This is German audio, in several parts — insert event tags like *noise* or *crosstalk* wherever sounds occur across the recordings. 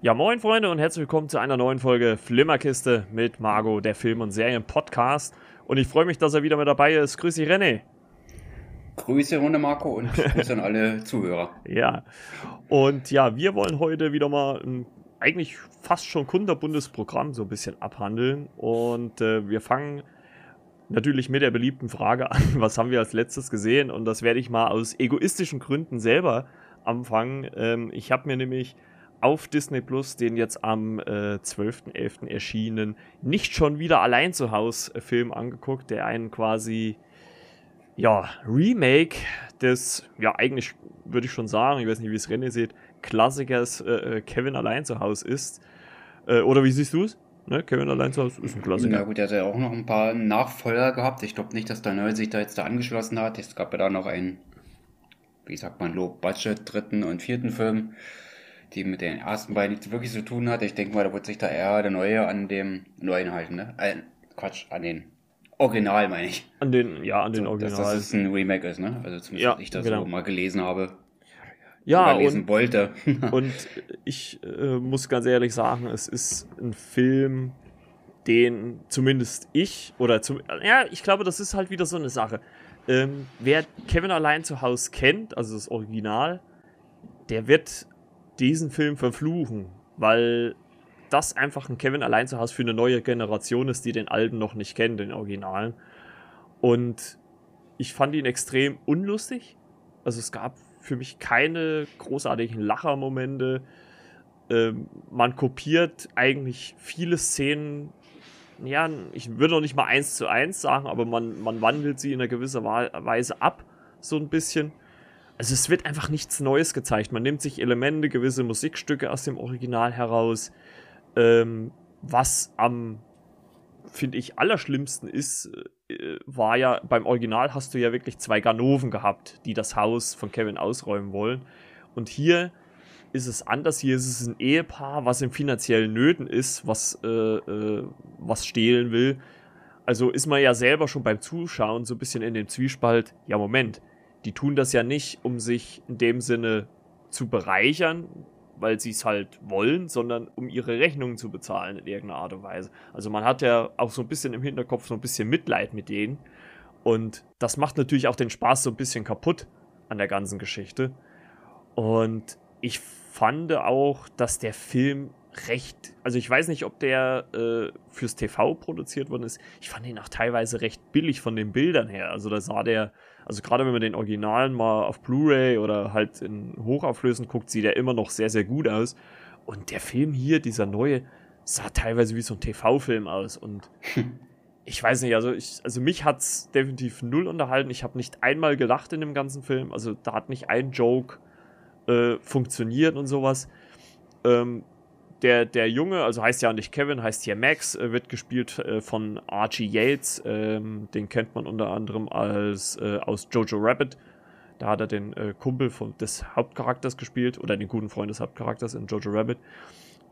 Ja, moin Freunde und herzlich willkommen zu einer neuen Folge Flimmerkiste mit Margot, der Film- und Serien-Podcast. Und ich freue mich, dass er wieder mit dabei ist. Grüß dich, René. Grüße Runde Marco und *laughs* Grüße an alle Zuhörer. Ja, und ja, wir wollen heute wieder mal ein eigentlich fast schon kunderbundes Programm so ein bisschen abhandeln. Und äh, wir fangen natürlich mit der beliebten Frage an, *laughs* was haben wir als letztes gesehen? Und das werde ich mal aus egoistischen Gründen selber anfangen. Ähm, ich habe mir nämlich auf Disney Plus, den jetzt am äh, 12.11. erschienen, nicht schon wieder allein zu Hause äh, Film angeguckt, der einen quasi ja, Remake des, ja, eigentlich würde ich schon sagen, ich weiß nicht, wie es René sieht, Klassikers äh, äh, Kevin allein zu Hause ist. Äh, oder wie siehst du es? Ne? Kevin allein zu Hause ist ein Klassiker. Na gut, er hat ja auch noch ein paar Nachfolger gehabt. Ich glaube nicht, dass der Neue sich da jetzt da angeschlossen hat. Es gab ja da noch einen, wie sagt man, Low-Budget dritten und vierten Film die mit den ersten beiden nichts wirklich zu tun hat. Ich denke mal, da wird sich da eher der Neue an dem Neuen halten, ne? Äh, Quatsch, an den Original meine ich. An den, ja, an den so, Original. Dass das ein Remake ist, ne? Also zumindest, ja, ich das genau. so mal gelesen habe. Ja, oder lesen und, wollte. *laughs* und ich äh, muss ganz ehrlich sagen, es ist ein Film, den zumindest ich oder zum, ja, ich glaube, das ist halt wieder so eine Sache. Ähm, wer Kevin allein zu Hause kennt, also das Original, der wird diesen Film verfluchen, weil das einfach ein Kevin allein zu Hause für eine neue Generation ist, die den alten noch nicht kennt, den Originalen. Und ich fand ihn extrem unlustig. Also es gab für mich keine großartigen Lachermomente. Ähm, man kopiert eigentlich viele Szenen. Ja, ich würde noch nicht mal eins zu eins sagen, aber man, man wandelt sie in einer gewissen Weise ab, so ein bisschen. Also es wird einfach nichts Neues gezeigt. Man nimmt sich Elemente, gewisse Musikstücke aus dem Original heraus. Ähm, was am, finde ich, allerschlimmsten ist, äh, war ja, beim Original hast du ja wirklich zwei Ganoven gehabt, die das Haus von Kevin ausräumen wollen. Und hier ist es anders. Hier ist es ein Ehepaar, was in finanziellen Nöten ist, was, äh, äh, was stehlen will. Also ist man ja selber schon beim Zuschauen so ein bisschen in dem Zwiespalt, ja Moment, die tun das ja nicht, um sich in dem Sinne zu bereichern, weil sie es halt wollen, sondern um ihre Rechnungen zu bezahlen in irgendeiner Art und Weise. Also man hat ja auch so ein bisschen im Hinterkopf so ein bisschen Mitleid mit denen. Und das macht natürlich auch den Spaß so ein bisschen kaputt an der ganzen Geschichte. Und ich fand auch, dass der Film recht, also ich weiß nicht, ob der äh, fürs TV produziert worden ist. Ich fand ihn auch teilweise recht billig von den Bildern her. Also da sah der also gerade wenn man den Originalen mal auf Blu-ray oder halt in Hochauflösend guckt, sieht er immer noch sehr, sehr gut aus. Und der Film hier, dieser neue, sah teilweise wie so ein TV-Film aus. Und *laughs* ich weiß nicht, also, ich, also mich hat es definitiv null unterhalten. Ich habe nicht einmal gelacht in dem ganzen Film. Also da hat nicht ein Joke äh, funktioniert und sowas. Ähm, der, der Junge, also heißt ja nicht Kevin, heißt hier Max, äh, wird gespielt äh, von Archie Yates. Ähm, den kennt man unter anderem als äh, aus Jojo Rabbit. Da hat er den äh, Kumpel von, des Hauptcharakters gespielt oder den guten Freund des Hauptcharakters in Jojo Rabbit.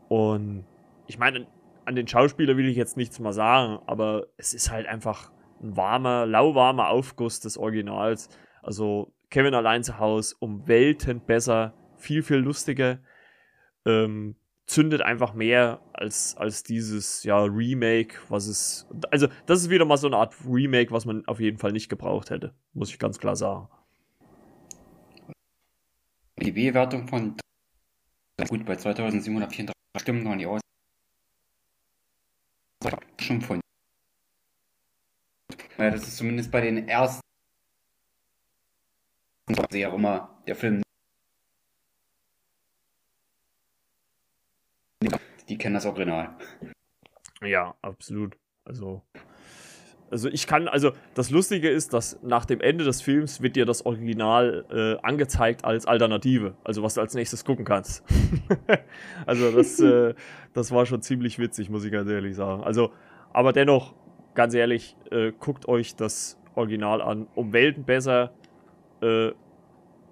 Und ich meine, an den Schauspieler will ich jetzt nichts mal sagen, aber es ist halt einfach ein warmer, lauwarmer Aufguss des Originals. Also Kevin allein zu Hause um Welten besser, viel, viel lustiger. Ähm, zündet einfach mehr als, als dieses ja, Remake, was es. Also, das ist wieder mal so eine Art Remake, was man auf jeden Fall nicht gebraucht hätte, muss ich ganz klar sagen. Die B-Wertung von gut bei 2734 Stimmen waren die aus. Schon von. Ja, das ist zumindest bei den ersten. Sehr immer der Film die kennen das Original. Ja, absolut. Also, also ich kann, also das Lustige ist, dass nach dem Ende des Films wird dir das Original äh, angezeigt als Alternative, also was du als nächstes gucken kannst. *laughs* also das, äh, das war schon ziemlich witzig, muss ich ganz ehrlich sagen. Also, aber dennoch, ganz ehrlich, äh, guckt euch das Original an, um Welten besser.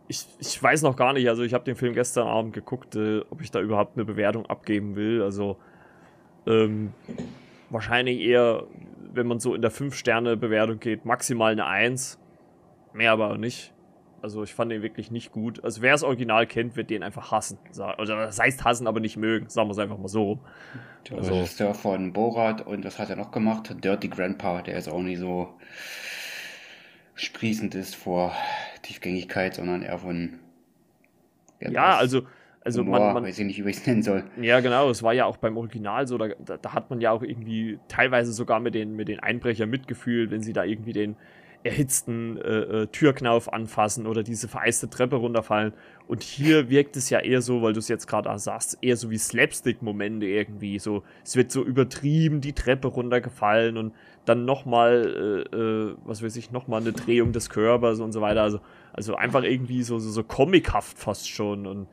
Ich, ich weiß noch gar nicht, also ich habe den Film gestern Abend geguckt, äh, ob ich da überhaupt eine Bewertung abgeben will. Also ähm, wahrscheinlich eher, wenn man so in der 5-Sterne-Bewertung geht, maximal eine 1. Mehr aber nicht. Also ich fand den wirklich nicht gut. Also wer das Original kennt, wird den einfach hassen. Oder das heißt hassen, aber nicht mögen. Sagen wir es einfach mal so rum. Der also, Regisseur von Borat und was hat er noch gemacht? Dirty Grandpa, der ist auch nicht so sprießend ist vor Tiefgängigkeit, sondern eher von ja, also also Humor, man, man, weiß ich nicht, wie ich es nennen soll. Ja, genau, es war ja auch beim Original so, da, da, da, hat man ja auch irgendwie teilweise sogar mit den, mit den Einbrechern mitgefühlt, wenn sie da irgendwie den erhitzten äh, äh, Türknauf anfassen oder diese vereiste Treppe runterfallen. Und hier *laughs* wirkt es ja eher so, weil du es jetzt gerade sagst, eher so wie Slapstick-Momente irgendwie. So, es wird so übertrieben die Treppe runtergefallen und dann nochmal, äh, äh, was weiß ich, nochmal eine Drehung des Körpers und so weiter. Also, also einfach irgendwie so, so, so comichaft fast schon. Und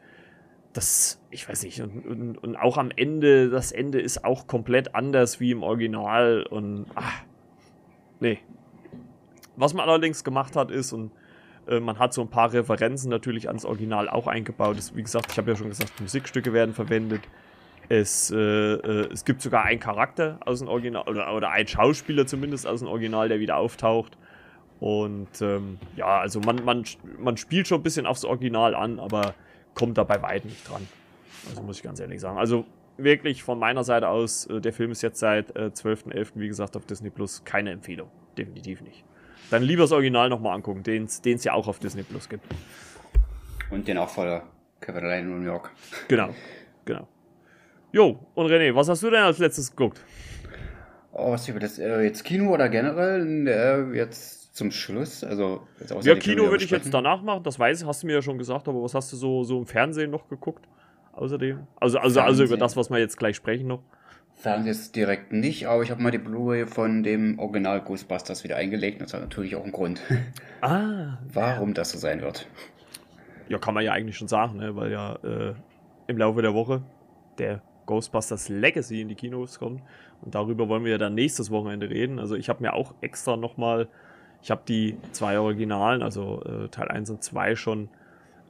das, ich weiß nicht, und, und, und auch am Ende, das Ende ist auch komplett anders wie im Original und ach, nee. Was man allerdings gemacht hat, ist, und äh, man hat so ein paar Referenzen natürlich ans Original auch eingebaut. Das, wie gesagt, ich habe ja schon gesagt, Musikstücke werden verwendet. Es, äh, äh, es gibt sogar einen Charakter aus dem Original, oder, oder einen Schauspieler zumindest aus dem Original, der wieder auftaucht. Und ähm, ja, also man, man, man spielt schon ein bisschen aufs Original an, aber kommt da bei weitem nicht dran. Also muss ich ganz ehrlich sagen. Also wirklich von meiner Seite aus, äh, der Film ist jetzt seit äh, 12.11. wie gesagt auf Disney Plus keine Empfehlung. Definitiv nicht. Dann lieber das Original nochmal angucken, den es ja auch auf Disney Plus gibt. Und den auch voller in New York. Genau, genau. Jo, und René, was hast du denn als letztes geguckt? Oh, was über das äh, jetzt Kino oder generell äh, jetzt zum Schluss? Also, ja, Kino würde ich jetzt danach machen, das weiß ich, hast du mir ja schon gesagt, aber was hast du so, so im Fernsehen noch geguckt? Außerdem? Also, also, also über das, was wir jetzt gleich sprechen noch. Fernsehen jetzt direkt nicht, aber ich habe mal die Blu-ray von dem Original Ghostbusters wieder eingelegt. Das hat natürlich auch einen Grund. *laughs* Ah. Warum ja. das so sein wird. Ja, kann man ja eigentlich schon sagen, ne? weil ja äh, im Laufe der Woche der Ghostbusters Legacy in die Kinos kommt. Und darüber wollen wir ja dann nächstes Wochenende reden. Also ich habe mir auch extra nochmal ich habe die zwei Originalen, also äh, Teil 1 und 2 schon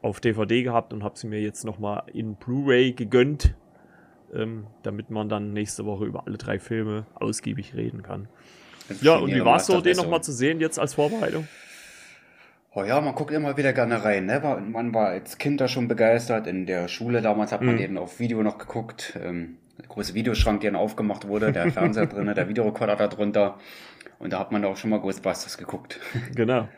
auf DVD gehabt und habe sie mir jetzt nochmal in Blu-ray gegönnt, ähm, damit man dann nächste Woche über alle drei Filme ausgiebig reden kann. Ja, und wie war es so, den nochmal zu sehen jetzt als Vorbereitung? Oh ja, man guckt immer wieder gerne rein. Ne? Man war als Kind da schon begeistert. In der Schule damals hat man mhm. den auf Video noch geguckt. Ähm, der große Videoschrank, der dann aufgemacht wurde, der Fernseher drin, der Videorekorder da drunter. Und da hat man auch schon mal Ghostbusters geguckt. *laughs* Genau.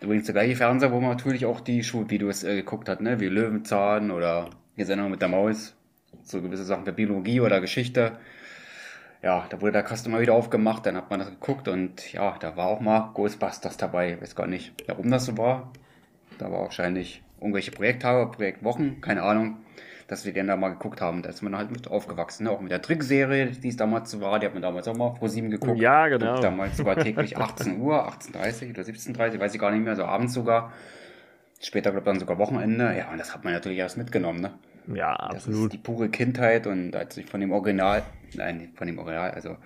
Übrigens der gleiche Fernseher, wo man natürlich auch die Schulvideos äh, geguckt hat, ne? wie Löwenzahn oder die Sendung mit der Maus. So gewisse Sachen der Biologie oder Geschichte. Ja, da wurde der Kasten mal wieder aufgemacht, dann hat man das geguckt und ja, da war auch mal Ghostbusters dabei. Weiß gar nicht, warum das so war. Da war wahrscheinlich irgendwelche Projekttage, Projektwochen, keine Ahnung dass wir den da mal geguckt haben. Da ist man halt mit aufgewachsen. Ne? Auch mit der Trickserie, die es damals war. Die hat man damals auch mal vor sieben geguckt. Ja, genau. Und damals sogar täglich *laughs* 18 Uhr, 18.30 oder 17.30 weiß ich gar nicht mehr, so abends sogar. Später, glaube ich, dann sogar Wochenende. Ja, und das hat man natürlich erst mitgenommen, ne? Ja, absolut. Das ist die pure Kindheit und als ich von dem Original, nein, von dem Original, also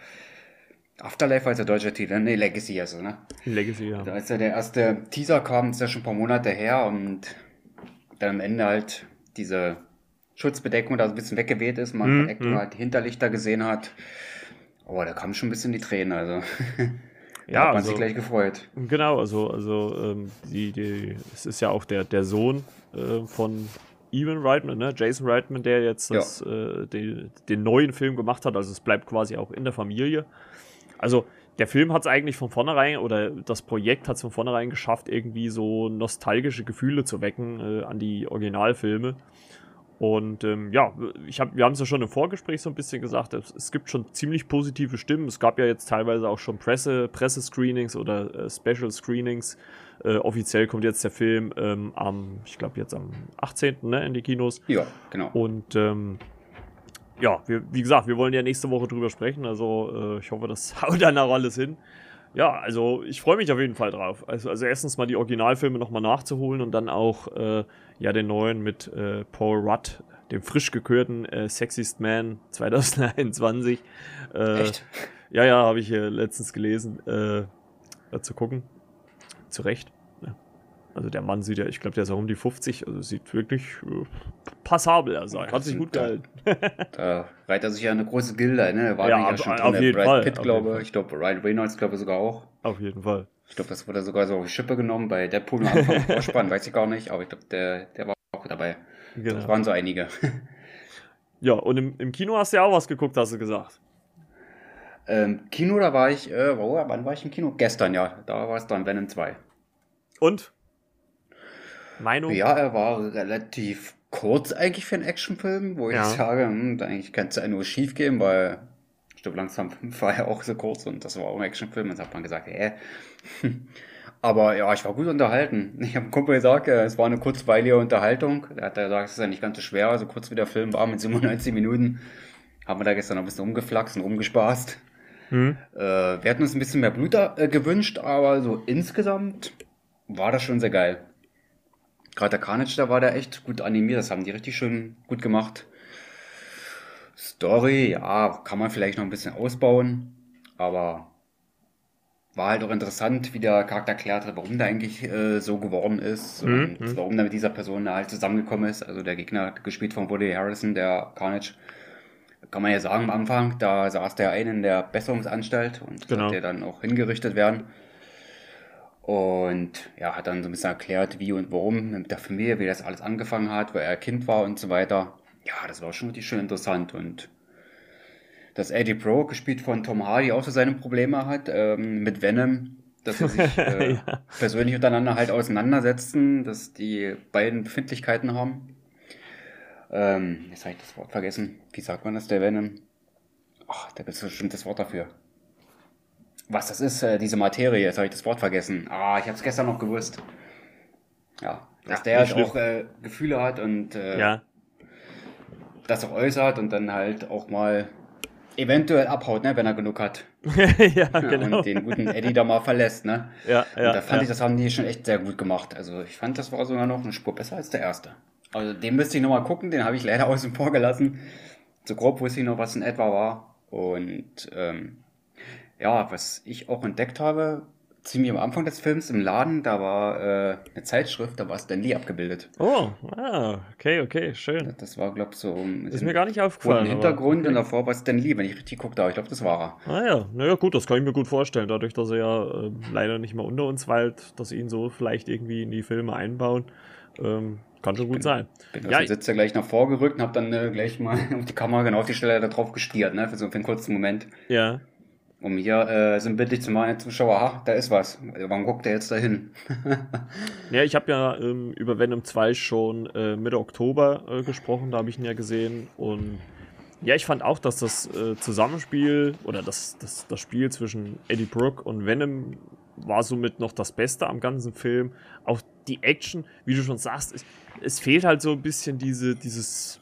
Afterlife als der deutsche Titel, ne, Legacy also, ne? Legacy, ja. Als ja der erste Teaser kam, ist ja schon ein paar Monate her und dann am Ende halt diese Schutzbedeckung da so ein bisschen weggeweht ist, man mhm. Ecto halt Hinterlichter gesehen hat. Oh, da kam schon ein bisschen die Tränen, also. *laughs* ja, hat man also, sich gleich gefreut. Genau, also, also ähm, die, die, es ist ja auch der, der Sohn äh, von Evan Reitman, ne? Jason Reitman, der jetzt das, ja. äh, den, den neuen Film gemacht hat. Also es bleibt quasi auch in der Familie. Also der Film hat es eigentlich von vornherein, oder das Projekt hat es von vornherein geschafft, irgendwie so nostalgische Gefühle zu wecken äh, an die Originalfilme. Und ähm, ja, ich hab, wir haben es ja schon im Vorgespräch so ein bisschen gesagt, es, es, gibt schon ziemlich positive Stimmen. Es gab ja jetzt teilweise auch schon Presse, Presse-Screenings oder äh, Special-Screenings. Äh, offiziell kommt jetzt der Film ähm, am, ich glaube jetzt am 18. Ne, in die Kinos. Ja, genau. Und ähm, ja, wir, wie gesagt, wir wollen ja nächste Woche drüber sprechen. Also äh, ich hoffe, das *laughs* haut dann auch alles hin. Ja, also ich freue mich auf jeden Fall drauf. Also, also erstens mal die Originalfilme nochmal nachzuholen und dann auch äh, ja den neuen mit äh, Paul Rudd, dem frisch gekürten äh, Sexiest Man 2021. Äh, Echt? Ja, ja, habe ich letztens gelesen, äh, zu gucken. Zu Recht. Ja. Also der Mann sieht ja, ich glaube, der ist auch um die 50, also sieht wirklich äh, passabel aus. Hat sich gut gehalten. *laughs* Da reiht er sich ja eine große Gilde, ne? War Ja, ja ab- schon auf drin. jeden Brad Fall, Pitt, glaube ich. Ich glaube, Ryan Reynolds, glaube ich, sogar auch. Auf jeden Fall. Ich glaube, das wurde sogar so auf die Schippe genommen bei Deadpool am Anfang *laughs* Vorspann, weiß ich gar nicht, aber ich glaube, der, der war auch dabei. Das Genau. waren so einige. Ja, und im, im Kino hast du ja auch was geguckt, hast du gesagt. Ähm, Kino, da war ich, äh, wo, wann war ich im Kino? Gestern, ja. Da war es dann Venom 2. Und? Meinung? Ja, er war relativ kurz eigentlich für einen Actionfilm, wo ich Ja. sage, hm, eigentlich kann es ja nur schief gehen, weil ich glaube, langsam 5 *laughs* war ja auch so kurz und das war auch ein Actionfilm. Und hat man gesagt, hä? *laughs* Aber ja, ich war gut unterhalten. Ich habe einem Kumpel gesagt, äh, es war eine kurzweilige Unterhaltung. Er hat gesagt, es ist ja nicht ganz so schwer, so kurz wie der Film war mit 97 Minuten. Haben wir da gestern noch ein bisschen umgeflaxt und rumgespaßt. Hm? Äh, wir hätten uns ein bisschen mehr Blut äh, gewünscht, aber so insgesamt war das schon sehr geil. Gerade der Carnage, da war der echt gut animiert, das haben die richtig schön gut gemacht. Story, ja, kann man vielleicht noch ein bisschen ausbauen, aber war halt auch interessant, wie der Charakter erklärt hat, warum der eigentlich äh, so geworden ist Mhm, und mhm. warum der mit dieser Person halt zusammengekommen ist. Also der Gegner, gespielt von Woody Harrison, der Carnage, kann man ja sagen am Anfang, da saß der ein in der Besserungsanstalt und Genau. sollte dann auch hingerichtet werden. Und ja, hat dann so ein bisschen erklärt, wie und warum mit der Familie, wie das alles angefangen hat, weil er Kind war und so weiter. Ja, das war schon richtig schön interessant. Und dass Eddie Pro, gespielt von Tom Hardy, auch so seine Probleme hat ähm, mit Venom, dass sie sich *laughs* äh, Ja. persönlich untereinander halt auseinandersetzen, dass die beiden Befindlichkeiten haben. Ähm, jetzt habe ich das Wort vergessen. Wie sagt man das, der Venom? Ach, da gibt es bestimmt das Wort dafür. Was das ist, äh, diese Materie, jetzt habe ich das Wort vergessen. Ah, ich habe es gestern noch gewusst. Ja, dass Ja, der halt auch äh, Gefühle hat und äh, Ja. das auch äußert und dann halt auch mal eventuell abhaut, ne, wenn er genug hat. *laughs* ja, genau. Und den guten Eddie da mal verlässt, ne? Ja, Und ja, da fand ja. ich, das haben die schon echt sehr gut gemacht. Also ich fand, das war sogar noch eine Spur besser als der erste. Also den müsste ich nochmal gucken, den habe ich leider *laughs* außen vor gelassen. So grob wusste ich noch, was in etwa war. Und ähm, ja, was ich auch entdeckt habe, ziemlich am Anfang des Films im Laden, da war äh, eine Zeitschrift, da war Stan Lee abgebildet. Oh, ah, okay, okay, schön. Das war, glaube ich, so mit Ist mir gar nicht aufgefallen. aber- Hintergrund und davor war Stan Lee, wenn ich richtig guckte, aber ich glaube, das war er. Ah ja, naja gut, das kann ich mir gut vorstellen. Dadurch, dass er ja ähm, leider nicht mehr unter uns weilt, dass sie ihn so vielleicht irgendwie in die Filme einbauen, ähm, kann schon gut sein. Bin Ja, aus dem Sitz ja gleich nach vorgerückt und habe dann äh, gleich mal *laughs* auf die Kamera genau auf die Stelle da drauf gestiert, ne, für so für einen kurzen Moment. Ja, Um hier äh, sinnbildlich zu machen, Zuschauer, ha, da ist was. Warum guckt der jetzt da hin? *laughs* ja ich habe ja ähm, über Venom 2 schon äh, Mitte Oktober äh, gesprochen, da habe ich ihn ja gesehen und ja, ich fand auch, dass das äh, Zusammenspiel oder das, das, das Spiel zwischen Eddie Brooke und Venom war somit noch das Beste am ganzen Film. Auch die Action, wie du schon sagst, es, es fehlt halt so ein bisschen diese, dieses,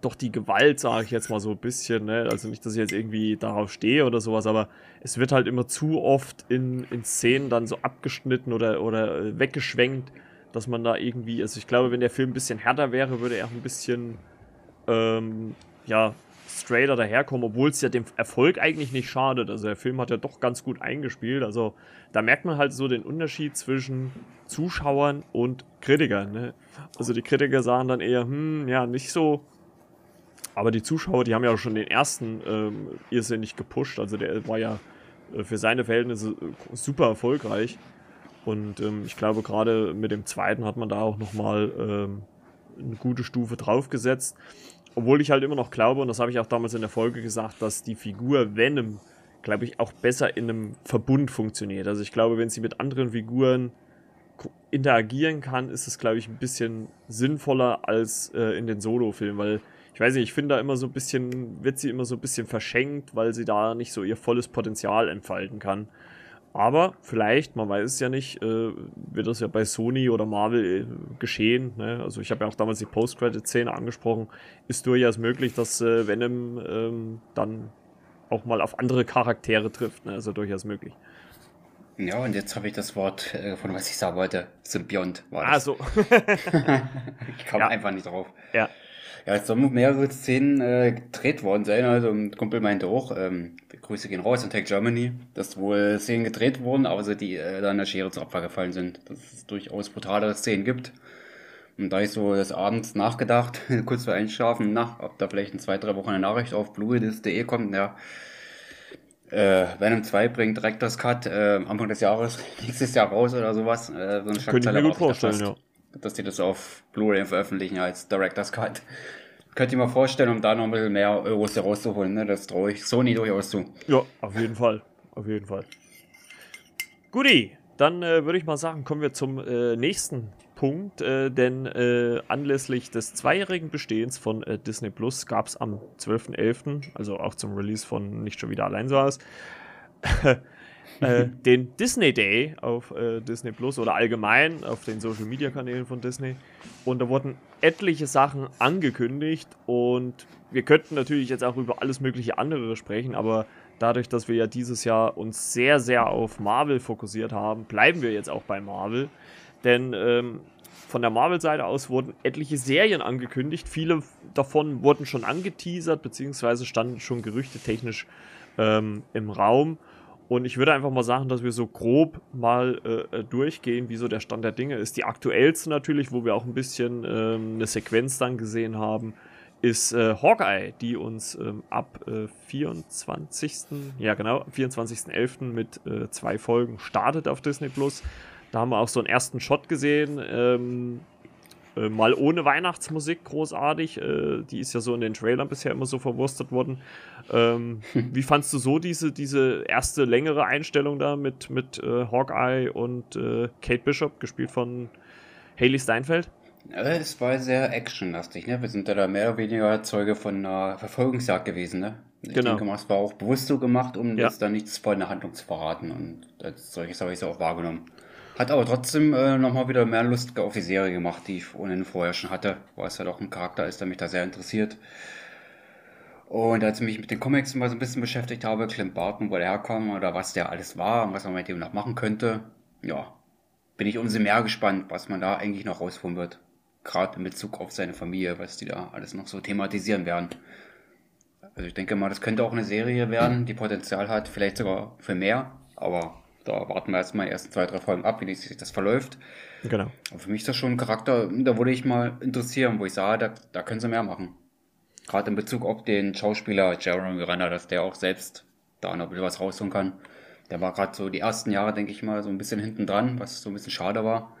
doch die Gewalt, sage ich jetzt mal so ein bisschen. Ne? Also nicht, dass ich jetzt irgendwie darauf stehe oder sowas, aber es wird halt immer zu oft in, in Szenen dann so abgeschnitten oder, oder äh, weggeschwenkt, dass man da irgendwie, also ich glaube, wenn der Film ein bisschen härter wäre, würde er auch ein bisschen ähm, ja, straighter daherkommen, obwohl es ja dem Erfolg eigentlich nicht schadet. Also der Film hat ja doch ganz gut eingespielt. Also da merkt man halt so den Unterschied zwischen Zuschauern und Kritikern. Ne? Also die Kritiker sagen dann eher, hm, ja, nicht so. Aber die Zuschauer, die haben ja auch schon den ersten ähm, irrsinnig gepusht. Also der war ja äh, für seine Verhältnisse äh, super erfolgreich. Und ähm, ich glaube, gerade mit dem zweiten hat man da auch nochmal ähm, eine gute Stufe draufgesetzt. Obwohl ich halt immer noch glaube, und das habe ich auch damals in der Folge gesagt, dass die Figur Venom, glaube ich, auch besser in einem Verbund funktioniert. Also ich glaube, wenn sie mit anderen Figuren interagieren kann, ist es, glaube ich, ein bisschen sinnvoller als äh, in den Solo-Filmen, weil ich weiß nicht, ich finde da immer so ein bisschen, wird sie immer so ein bisschen verschenkt, weil sie da nicht so ihr volles Potenzial entfalten kann. Aber vielleicht, man weiß es ja nicht, äh, wird das ja bei Sony oder Marvel äh, geschehen. Ne? Also ich habe ja auch damals die Post-Credit-Szene angesprochen. Ist durchaus möglich, dass äh, Venom ähm, dann auch mal auf andere Charaktere trifft. Ne? Also durchaus möglich. Ja, und jetzt habe ich das Wort, äh, von was ich sagen wollte, Symbiont war das. Also, *laughs* ich kam Ja. einfach nicht drauf. ja. Ja, es sollen mehrere Szenen äh, gedreht worden sein. Also ein Kumpel meinte auch, ähm, Grüße gehen raus an Tech Germany, dass wohl Szenen gedreht wurden, aber sie die äh, dann der Schere zu Opfer gefallen sind. Dass es durchaus brutalere Szenen gibt. Und da ich so des Abends nachgedacht, *laughs* kurz vor Einschlafen, na, ob da vielleicht in zwei, drei Wochen eine Nachricht auf bluedis.de kommt, ja. Äh, Venom 2 bringt direkt das Cut äh, Anfang des Jahres, *laughs* nächstes Jahr raus oder sowas. Äh, so eine Könnte ich mir gut vorstellen, ja. Dass die das auf Blu-ray veröffentlichen als Director's Cut. Könnt ihr mal vorstellen, um da noch ein bisschen mehr Euros herauszuholen, ne? Das traue ich Sony durchaus zu. Ja, auf jeden Fall. Auf jeden Fall. Guti, dann äh, würde ich mal sagen, kommen wir zum äh, nächsten Punkt, äh, denn äh, anlässlich des zweijährigen Bestehens von äh, Disney Plus gab es am 12.11., also auch zum Release von Nicht schon wieder allein so aus, *laughs* äh, *laughs* den Disney Day auf äh, Disney Plus oder allgemein auf den Social Media Kanälen von Disney. Und da wurden etliche Sachen angekündigt und wir könnten natürlich jetzt auch über alles mögliche andere sprechen, aber dadurch, dass wir ja dieses Jahr uns sehr, sehr auf Marvel fokussiert haben, bleiben wir jetzt auch bei Marvel. Denn ähm, von der Marvel-Seite aus wurden etliche Serien angekündigt. Viele davon wurden schon angeteasert, beziehungsweise standen schon gerüchtetechnisch ähm, im Raum. Und ich würde einfach mal sagen, dass wir so grob mal äh, äh, durchgehen, wie so der Stand der Dinge ist. Die aktuellste natürlich, wo wir auch ein bisschen ähm, eine Sequenz dann gesehen haben, ist äh, Hawkeye, die uns ähm, ab äh, 24. Ja, genau, 24.11. mit äh, zwei Folgen startet auf Disney Plus. Da haben wir auch so einen ersten Shot gesehen. Ähm, äh, mal ohne Weihnachtsmusik großartig. Äh, die ist ja so in den Trailern bisher immer so verwurstet worden. Ähm, wie fandst du so diese, diese erste längere Einstellung da mit, mit äh, Hawkeye und äh, Kate Bishop, gespielt von Haley Steinfeld? Es war sehr actionlastig, ne? Wir sind da mehr oder weniger Zeuge von einer Verfolgungsjagd gewesen, ne? Ich genau. denke mal, es war auch bewusst so gemacht, um ja. jetzt da nichts von der Handlung zu verraten. Und als solches habe ich es auch wahrgenommen. Hat aber trotzdem äh, nochmal wieder mehr Lust auf die Serie gemacht, die ich ohnehin vorher schon hatte, weil es halt auch ein Charakter ist, der mich da sehr interessiert. Und als ich mich mit den Comics mal so ein bisschen beschäftigt habe, Clint Barton, wo der herkam oder was der alles war und was man mit dem noch machen könnte, ja, bin ich umso mehr gespannt, was man da eigentlich noch rausholen wird. Gerade in Bezug auf seine Familie, was die da alles noch so thematisieren werden. Also ich denke mal, das könnte auch eine Serie werden, die Potenzial hat, vielleicht sogar für mehr, aber da warten wir erstmal die ersten zwei, drei Folgen ab, wie sich das verläuft. Genau. Aber für mich ist das schon ein Charakter, da würde ich mal interessieren, wo ich sage, da, da können sie mehr machen. Gerade in Bezug auf den Schauspieler Jeremy Renner, dass der auch selbst da noch ein bisschen was rausholen kann. Der war gerade so die ersten Jahre, denke ich mal, so ein bisschen hinten dran, was so ein bisschen schade war.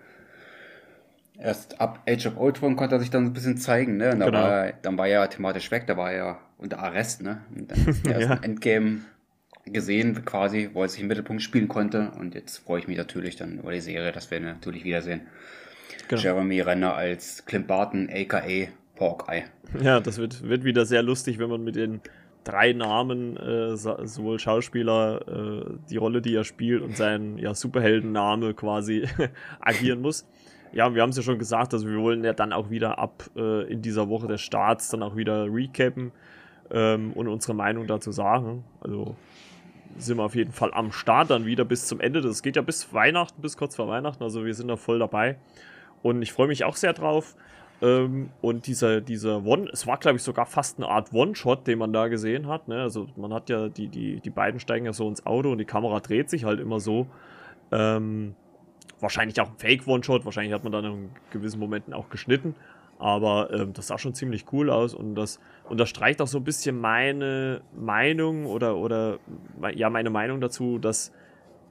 Erst ab Age of Ultron konnte er sich dann ein bisschen zeigen, ne? Und genau. war, dann war er thematisch weg, da war er unter Arrest, ne? Und dann *laughs* erst ja. Endgame gesehen, quasi, wo er sich im Mittelpunkt spielen konnte. Und jetzt freue ich mich natürlich dann über die Serie, dass wir ihn natürlich wiedersehen. Genau. Jeremy Renner als Clint Barton, aka Hawkeye. Ja, das wird, wird wieder sehr lustig, wenn man mit den drei Namen, äh, sowohl Schauspieler, äh, die Rolle, die er spielt und seinen ja, Superheldenname quasi *laughs* agieren muss. Ja, wir haben es ja schon gesagt, also wir wollen ja dann auch wieder ab äh, in dieser Woche des Starts dann auch wieder recappen ähm, und unsere Meinung dazu sagen. Also sind wir auf jeden Fall am Start dann wieder bis zum Ende. Das geht ja bis Weihnachten, bis kurz vor Weihnachten. Also wir sind da voll dabei. Und ich freue mich auch sehr drauf. Ähm, und dieser, dieser One, es war glaube ich sogar fast eine Art One-Shot, den man da gesehen hat. Ne? Also man hat ja, die, die, die beiden steigen ja so ins Auto und die Kamera dreht sich halt immer so. Ähm, wahrscheinlich auch ein Fake-One-Shot, wahrscheinlich hat man dann in gewissen Momenten auch geschnitten. Aber ähm, das sah schon ziemlich cool aus und das unterstreicht auch so ein bisschen meine Meinung oder, oder ja, meine Meinung dazu, dass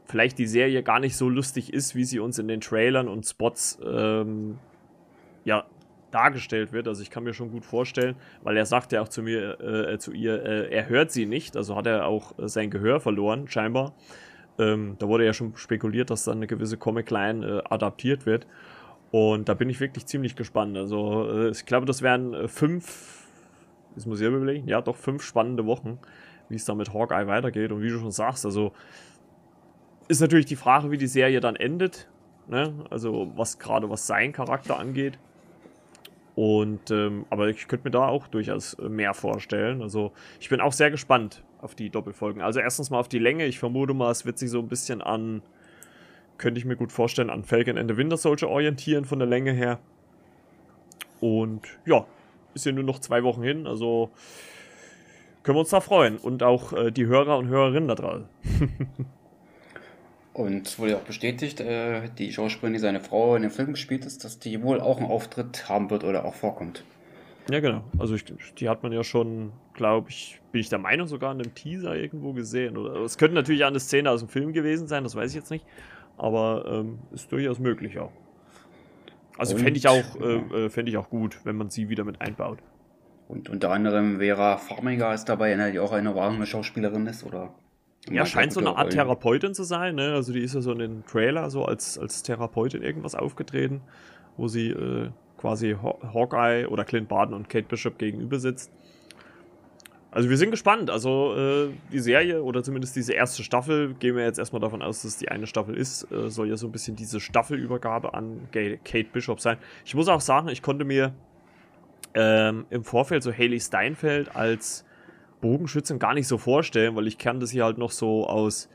vielleicht die Serie gar nicht so lustig ist, wie sie uns in den Trailern und Spots ähm, ja, dargestellt wird. Also ich kann mir schon gut vorstellen, weil er sagt ja auch zu mir, äh, zu ihr, äh, er hört sie nicht, also hat er auch äh, sein Gehör verloren, scheinbar. Ähm, da wurde ja schon spekuliert, dass dann eine gewisse Comic-Line äh, adaptiert wird. Und da bin ich wirklich ziemlich gespannt. Also, äh, ich glaube, das wären äh, fünf, das muss ich überlegen, ja, doch fünf spannende Wochen, wie es da mit Hawkeye weitergeht. Und wie du schon sagst, also ist natürlich die Frage, wie die Serie dann endet. Ne? Also, was gerade was sein Charakter angeht. Und, ähm, aber ich könnte mir da auch durchaus mehr vorstellen. Also, ich bin auch sehr gespannt auf die Doppelfolgen. Also, erstens mal auf die Länge. Ich vermute mal, es wird sich so ein bisschen an könnte ich mir gut vorstellen, an Falcon and the Winter Soldier orientieren von der Länge her. Und ja, ist ja nur noch zwei Wochen hin, also können wir uns da freuen. Und auch äh, die Hörer und Hörerinnen da draußen. *laughs* und es wurde auch bestätigt, äh, die Schauspielerin, die seine Frau in dem Film gespielt ist, dass die wohl auch einen Auftritt haben wird oder auch vorkommt. Ja, genau. Also ich, die hat man ja schon, glaube ich, bin ich der Meinung, sogar in einem Teaser irgendwo gesehen. Oder es könnte natürlich eine Szene aus dem Film gewesen sein, das weiß ich jetzt nicht. Aber ähm, ist durchaus möglich auch. Also fände ich, auch, äh, äh, fänd ich auch gut, wenn man sie wieder mit einbaut. Und unter anderem Vera Farmiga ist dabei, die auch eine wahre Schauspielerin ist, oder? Ja, scheint so eine Art Therapeutin zu sein, ne? Also die ist ja so in den Trailer so als, als Therapeutin irgendwas aufgetreten, wo sie äh, quasi Hawkeye oder Clint Barton und Kate Bishop gegenüber sitzt. Also wir sind gespannt. Also äh, die Serie oder zumindest diese erste Staffel, gehen wir jetzt erstmal davon aus, dass es die eine Staffel ist, äh, soll ja so ein bisschen diese Staffelübergabe an Kate Bishop sein. Ich muss auch sagen, ich konnte mir ähm, im Vorfeld so Haley Steinfeld als Bogenschützin gar nicht so vorstellen, weil ich kannte sie halt noch so aus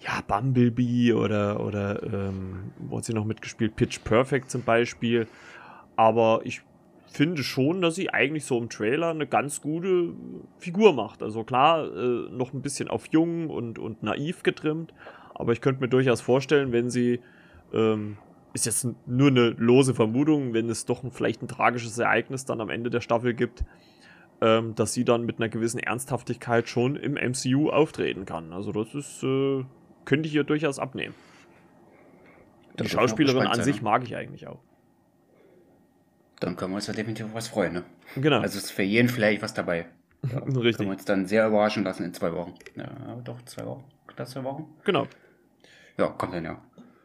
ja, Bumblebee oder, oder ähm, wo hat sie noch mitgespielt? Pitch Perfect zum Beispiel. Aber ich finde schon, dass sie eigentlich so im Trailer eine ganz gute Figur macht. Also klar, äh, noch ein bisschen auf jung und, und naiv getrimmt, aber ich könnte mir durchaus vorstellen, wenn sie, ähm, ist jetzt nur eine lose Vermutung, wenn es doch ein, vielleicht ein tragisches Ereignis dann am Ende der Staffel gibt, ähm, dass sie dann mit einer gewissen Ernsthaftigkeit schon im MCU auftreten kann. Also das ist, äh, könnte ich ihr durchaus abnehmen. Die Schauspielerin an sich mag ich eigentlich auch. Dann können wir uns da definitiv was freuen, ne? Genau. Also ist für jeden vielleicht was dabei. *laughs* Ja, Richtig. Können wir uns dann sehr überraschen lassen in zwei Wochen. Ja, doch, zwei Wochen. Das zwei Wochen? Genau. Ja, kommt dann ja.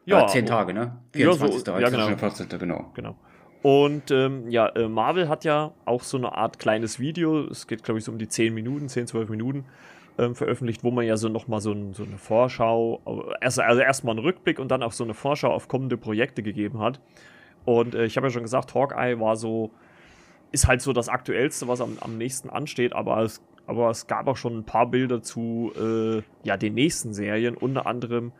Ja, ja zehn Tage, ne? 24. Ja, so, ja, genau. 14. genau. Genau. Und ähm, ja, äh, Marvel hat ja auch so eine Art kleines Video, es geht glaube ich so um die 10 Minuten, 10, 12 Minuten, ähm, veröffentlicht, wo man ja so nochmal so, ein, so eine Vorschau, also, also erstmal einen Rückblick und dann auch so eine Vorschau auf kommende Projekte gegeben hat. Und äh, ich habe ja schon gesagt, Hawkeye war so, ist halt so das Aktuellste, was am, am nächsten ansteht, aber es, aber es gab auch schon ein paar Bilder zu äh, ja, den nächsten Serien, unter anderem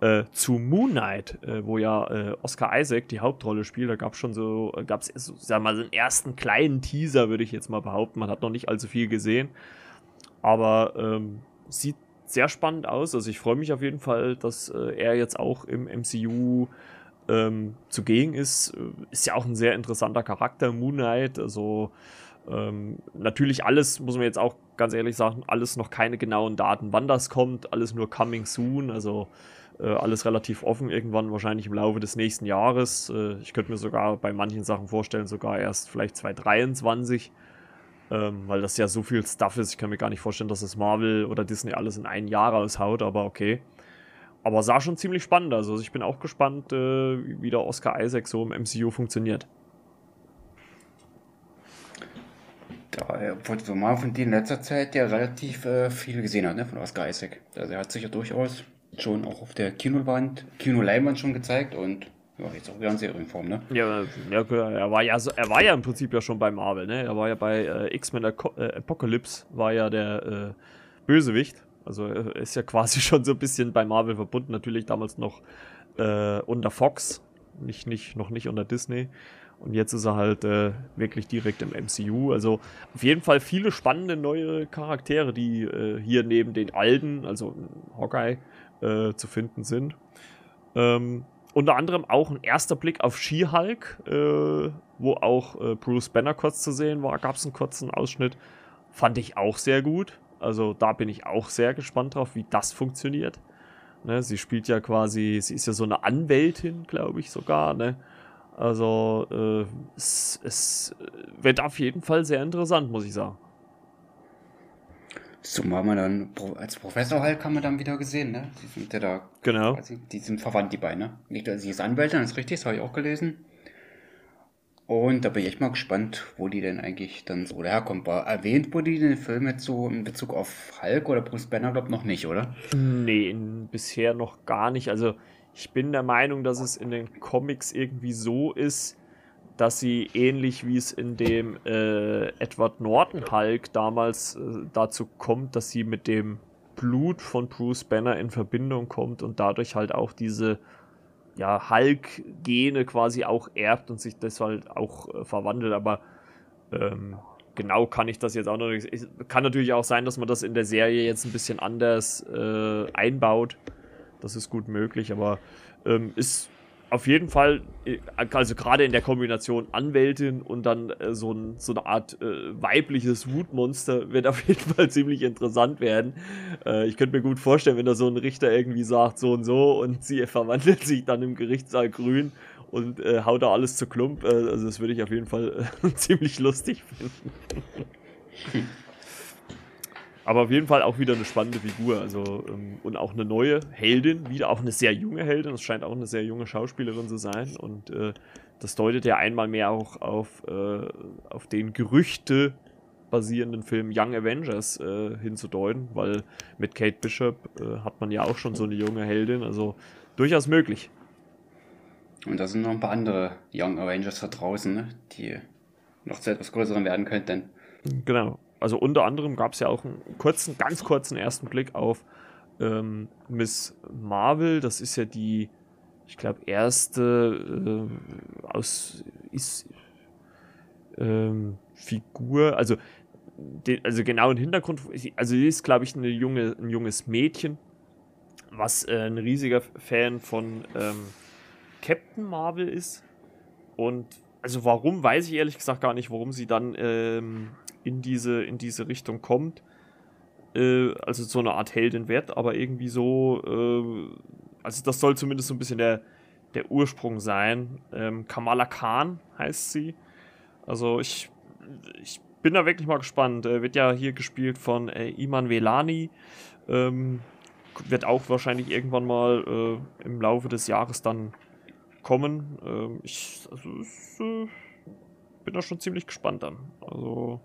äh, zu Moon Knight, äh, wo ja äh, Oscar Isaac die Hauptrolle spielt. Da gab es schon so, gab es, sag mal, so einen ersten kleinen Teaser, würde ich jetzt mal behaupten. Man hat noch nicht allzu viel gesehen, aber ähm, sieht sehr spannend aus. Also ich freue mich auf jeden Fall, dass äh, er jetzt auch im MCU ähm, zugegen ist. Äh, ist ja auch ein sehr interessanter Charakter, Moon Knight. Also ähm, natürlich alles, muss man jetzt auch ganz ehrlich sagen, alles noch keine genauen Daten, wann das kommt, alles nur coming soon, also äh, alles relativ offen, irgendwann wahrscheinlich im Laufe des nächsten Jahres. Äh, ich könnte mir sogar bei manchen Sachen vorstellen, sogar erst vielleicht 2023, ähm, weil das ja so viel Stuff ist. Ich kann mir gar nicht vorstellen, dass es Marvel oder Disney alles in ein Jahr raushaut, aber okay. Aber sah schon ziemlich spannend aus. Also ich bin auch gespannt, äh, wie der Oscar Isaac so im MCU funktioniert. Da wurde mal von dir in letzter Zeit ja relativ äh, viel gesehen hat, ne, von Oscar Isaac. Also er hat sich ja durchaus schon auch auf der Kinowand, Kinoleinwand schon gezeigt und ja, jetzt auch wieder in Serienform, ne? Ja, ja, er war ja er war ja im Prinzip ja schon bei Marvel, ne? Er war ja bei äh, X-Men äh, Apocalypse, war ja der äh, Bösewicht also er ist ja quasi *laughs* schon so ein bisschen bei Marvel verbunden, natürlich damals noch äh, unter Fox, nicht, nicht, noch nicht unter Disney. Und jetzt ist er halt äh, wirklich direkt im MCU. Also auf jeden Fall viele spannende neue Charaktere, die äh, hier neben den alten, also Hawkeye, äh, zu finden sind. Ähm, unter anderem auch ein erster Blick auf She-Hulk, äh, wo auch äh, Bruce Banner kurz zu sehen war. Gab es einen kurzen Ausschnitt. Fand ich auch sehr gut. Also da bin ich auch sehr gespannt drauf, wie das funktioniert. Ne, sie spielt ja quasi, sie ist ja so eine Anwältin, glaube ich sogar. Ne? Also äh, es, es, wird auf jeden Fall sehr interessant, muss ich sagen. So haben wir dann als Professor halt haben wir dann wieder gesehen, ne? Die sind ja da. Genau. Quasi, die sind verwandt, die beiden, ne? Nicht, sie ist Anwältin, das ist richtig, das habe ich auch gelesen. Und da bin ich echt mal gespannt, wo die denn eigentlich dann so daherkommt. War erwähnt wurde die den Film jetzt so in Bezug auf Hulk oder Bruce Banner, glaube noch nicht, oder? Nee, bisher noch gar nicht. Also ich bin der Meinung, dass es in den Comics irgendwie so ist, dass sie ähnlich wie es in dem äh, Edward Norton Hulk damals äh, dazu kommt, dass sie mit dem Blut von Bruce Banner in Verbindung kommt und dadurch halt auch diese ja, Hulk-Gene quasi auch erbt und sich deshalb auch äh, verwandelt, aber ähm, genau kann ich das jetzt auch noch nicht. Kann natürlich auch sein, dass man das in der Serie jetzt ein bisschen anders äh, einbaut. Das ist gut möglich, aber ähm, ist auf jeden Fall, äh, also gerade in der Kombination Anwältin und dann äh, so, ein, so, eine Art äh, weibliches Wutmonster wird auf jeden Fall *laughs* ziemlich interessant werden. Äh, ich könnte mir gut vorstellen, wenn da so ein Richter irgendwie sagt, so und so, und *laughs* sie verwandelt sich dann im Gerichtssaal grün und äh, haut da alles zu Klump. Äh, also das würde ich auf jeden Fall *laughs* ziemlich lustig finden. Aber auf jeden Fall auch wieder eine spannende Figur. Also, ähm, und auch eine neue Heldin, wieder auch eine sehr junge Heldin. Das scheint auch eine sehr junge Schauspielerin zu sein. Und äh, das deutet ja einmal mehr auch auf, äh, auf den Gerüchte basierenden Film Young Avengers äh, hinzudeuten, weil mit Kate Bishop äh, hat man ja auch schon so eine junge Heldin. Also durchaus möglich. Und da sind noch ein paar andere Young Avengers da draußen, ne? die noch zu etwas größeren werden könnten. Genau also unter anderem gab es ja auch einen kurzen, ganz kurzen ersten Blick auf ähm, Miss Marvel. Das ist ja die, ich glaube, erste äh, aus ist, ähm, Figur, also, de, also genau im Hintergrund, also sie ist, glaube ich, eine junge, ein junges Mädchen, was äh, ein riesiger Fan von ähm, Captain Marvel ist. Und also warum, weiß ich ehrlich gesagt gar nicht, warum sie dann ähm, in diese, in diese Richtung kommt. Äh, also so eine Art Heldin wird, aber irgendwie so, äh, also das soll zumindest so ein bisschen der, der Ursprung sein. Ähm, Kamala Khan heißt sie. Also ich, ich bin da wirklich mal gespannt. Äh, wird ja hier gespielt von äh, Iman Velani. Ähm, wird auch wahrscheinlich irgendwann mal äh, im Laufe des Jahres dann kommen. Ähm, ich also, ist, äh, bin da schon ziemlich gespannt dann. Also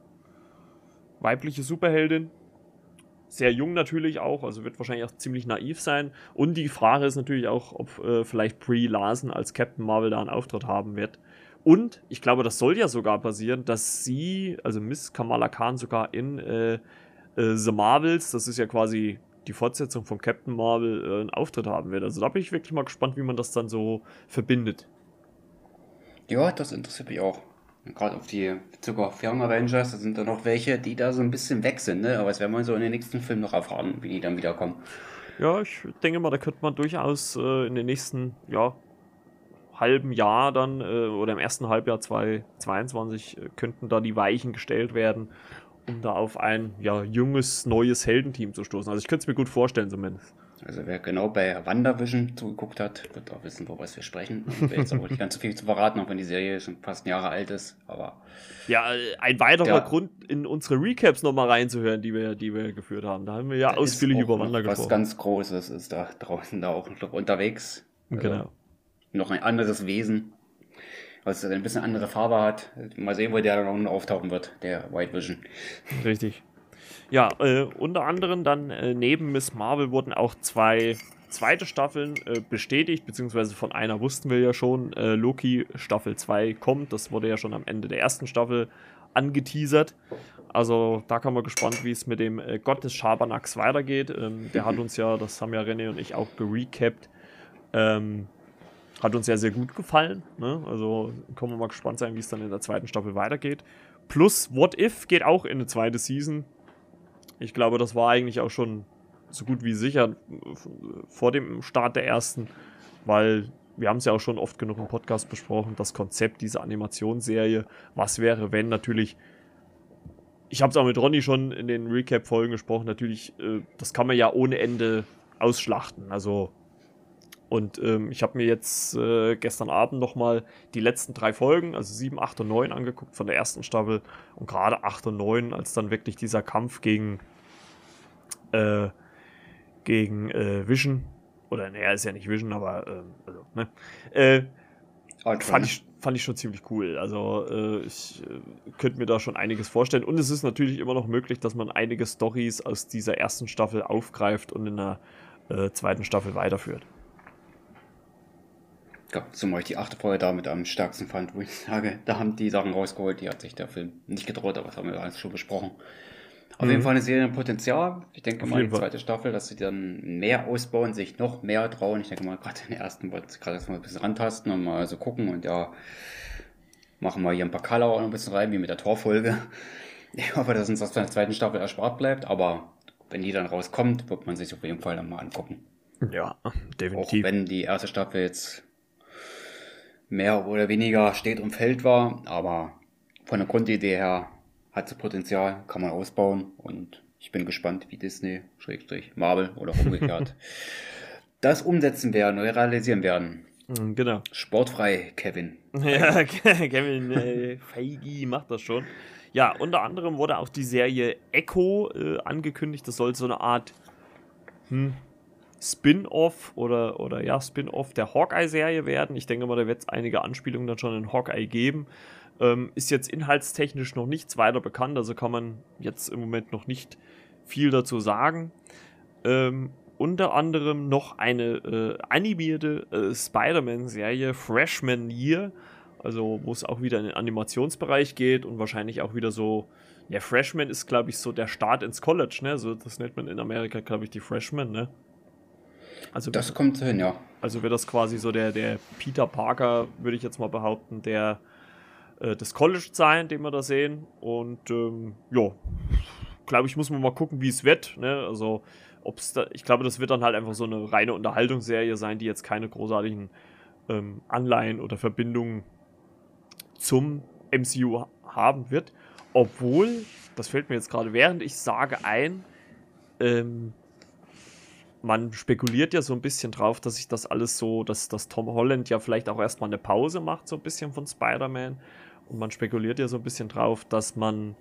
weibliche Superheldin. Sehr jung natürlich auch, also wird wahrscheinlich auch ziemlich naiv sein. Und die Frage ist natürlich auch, ob äh, vielleicht Brie Larson als Captain Marvel da einen Auftritt haben wird. Und ich glaube, das soll ja sogar passieren, dass sie, also Miss Kamala Khan, sogar in äh, äh, The Marvels, das ist ja quasi die Fortsetzung von Captain Marvel, äh, einen Auftritt haben wird. Also da bin ich wirklich mal gespannt, wie man das dann so verbindet. Ja, das interessiert mich auch gerade auf die Bezug auf Young Avengers, da sind da noch welche, die da so ein bisschen weg sind, ne? Aber das werden wir so in den nächsten Filmen noch erfahren, wie die dann wiederkommen. Ja, ich denke mal, da könnte man durchaus äh, in den nächsten, ja, halben Jahr dann äh, oder im ersten Halbjahr 2022 äh, könnten da die Weichen gestellt werden, um da auf ein ja, junges, neues Heldenteam zu stoßen. Also ich könnte es mir gut vorstellen zumindest. Also wer genau bei WandaVision zugeguckt hat, wird auch wissen, worüber wir sprechen. Ich will jetzt aber nicht ganz so viel zu verraten, auch wenn die Serie schon fast ein Jahre alt ist. Aber ja, ein weiterer ja. Grund, in unsere Recaps nochmal reinzuhören, die wir, die wir geführt haben. Da haben wir ja da ausführlich über Wanda gesprochen. Was ganz Großes ist da draußen da auch noch unterwegs. Also genau. Noch ein anderes Wesen, was ein bisschen andere Farbe hat. Mal sehen, wo der dann noch auftauchen wird, der White Vision. Richtig. Ja, äh, unter anderem dann äh, neben Miss Marvel wurden auch zwei zweite Staffeln äh, bestätigt, beziehungsweise von einer wussten wir ja schon, äh, Loki Staffel 2 kommt. Das wurde ja schon am Ende der ersten Staffel angeteasert. Also da kann man gespannt, wie es mit dem äh, Gott des Schabernacks weitergeht. Ähm, der hat uns ja, das haben ja René und ich auch gerecapt, ähm, hat uns ja sehr gut gefallen. Ne? Also können wir mal gespannt sein, wie es dann in der zweiten Staffel weitergeht. Plus What If geht auch in eine zweite Season. Ich glaube, das war eigentlich auch schon so gut wie sicher vor dem Start der ersten, weil wir haben es ja auch schon oft genug im Podcast besprochen, das Konzept dieser Animationsserie. Was wäre, wenn natürlich, ich habe es auch mit Ronny schon in den Recap-Folgen gesprochen, natürlich, äh, das kann man ja ohne Ende ausschlachten. Also, und ähm, ich habe mir jetzt äh, gestern Abend nochmal die letzten drei Folgen, also 7, 8 und 9 angeguckt von der ersten Staffel. Und gerade 8 und 9, als dann wirklich dieser Kampf gegen äh, gegen äh, Vision, oder naja, ist ja nicht Vision, aber äh, also, ne? Äh, fand, ich, fand ich schon ziemlich cool. Also äh, ich äh, könnte mir da schon einiges vorstellen. Und es ist natürlich immer noch möglich, dass man einige Stories aus dieser ersten Staffel aufgreift und in der zweiten Staffel weiterführt. Zumal ich die achte Folge damit am stärksten fand, wo ich sage, da haben die Sachen rausgeholt, die hat sich der Film nicht gedroht, aber das haben wir alles schon besprochen. Auf mhm. jeden Fall eine Serie mit Potenzial. Ich denke Auf mal, die zweite Staffel, dass sie dann mehr ausbauen, sich noch mehr trauen. Ich denke mal, gerade in der ersten wollte ich gerade erstmal ein bisschen rantasten und mal so gucken und ja, machen wir hier ein paar Color auch noch ein bisschen rein, wie mit der Torfolge. *laughs* Ich hoffe, dass uns das von der zweiten Staffel erspart bleibt, aber wenn die dann rauskommt, wird man sich auf jeden Fall dann mal angucken. Ja, definitiv. Auch wenn die erste Staffel jetzt mehr oder weniger steht und fällt war, aber von der Grundidee her hat sie Potenzial, kann man ausbauen und ich bin gespannt, wie Disney, Schrägstrich, Marvel oder umgekehrt *laughs* das umsetzen werden, neu realisieren werden. Mhm, genau. Sportfrei, Kevin. *laughs* Ja, Kevin äh, Feige macht das schon. Ja, unter anderem wurde auch die Serie Echo äh, angekündigt. Das soll so eine Art hm, Spin-off oder, oder ja, Spin-off der Hawkeye-Serie werden. Ich denke mal, da wird es einige Anspielungen dann schon in Hawkeye geben. Ähm, ist jetzt inhaltstechnisch noch nichts weiter bekannt, also kann man jetzt im Moment noch nicht viel dazu sagen. Ähm, unter anderem noch eine äh, animierte äh, Spider-Man-Serie Freshman Year, also wo es auch wieder in den Animationsbereich geht und wahrscheinlich auch wieder so, ja, Freshman ist, glaube ich, so der Start ins College, ne? So, das nennt man in Amerika, glaube ich, die Freshman, ne? Also, das kommt hin, ja. Also wird das quasi so der, der Peter Parker, würde ich jetzt mal behaupten, der äh, des College sein, den wir da sehen. Und ähm, ja, glaube ich, muss man mal gucken, wie es wird. Ne? Also ob's da, ich glaube, das wird dann halt einfach so eine reine Unterhaltungsserie sein, die jetzt keine großartigen ähm, Anleihen oder Verbindungen zum MCU haben wird. Obwohl, das fällt mir jetzt gerade während ich sage ein, ähm, man spekuliert ja so ein bisschen drauf, dass sich das alles so, dass, dass Tom Holland ja vielleicht auch erstmal eine Pause macht, so ein bisschen von Spider-Man. Und man spekuliert ja so ein bisschen drauf, dass man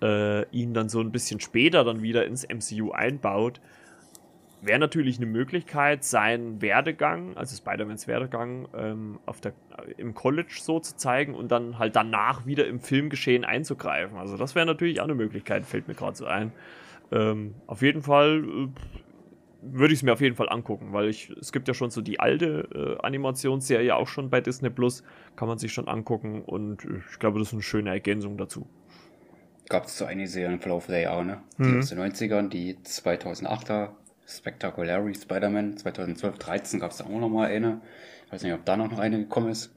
äh, ihn dann so ein bisschen später dann wieder ins MCU einbaut, wäre natürlich eine Möglichkeit, seinen Werdegang, also Spider-Mans Werdegang, ähm, auf der, im College so zu zeigen und dann halt danach wieder im Filmgeschehen einzugreifen. Also das wäre natürlich auch eine Möglichkeit, fällt mir gerade so ein. Ähm, auf jeden Fall äh, würde ich es mir auf jeden Fall angucken, weil ich, es gibt ja schon so die alte äh, Animationsserie auch schon bei Disney Plus, kann man sich schon angucken und ich glaube, das ist eine schöne Ergänzung dazu gab es so einige Serien im Verlauf der Jahre, ne? Die mhm. aus den 90ern, die 2008er, Spectacular Spider-Man, 2012, 13 gab es da auch noch mal eine. Ich weiß nicht, ob da noch eine gekommen ist.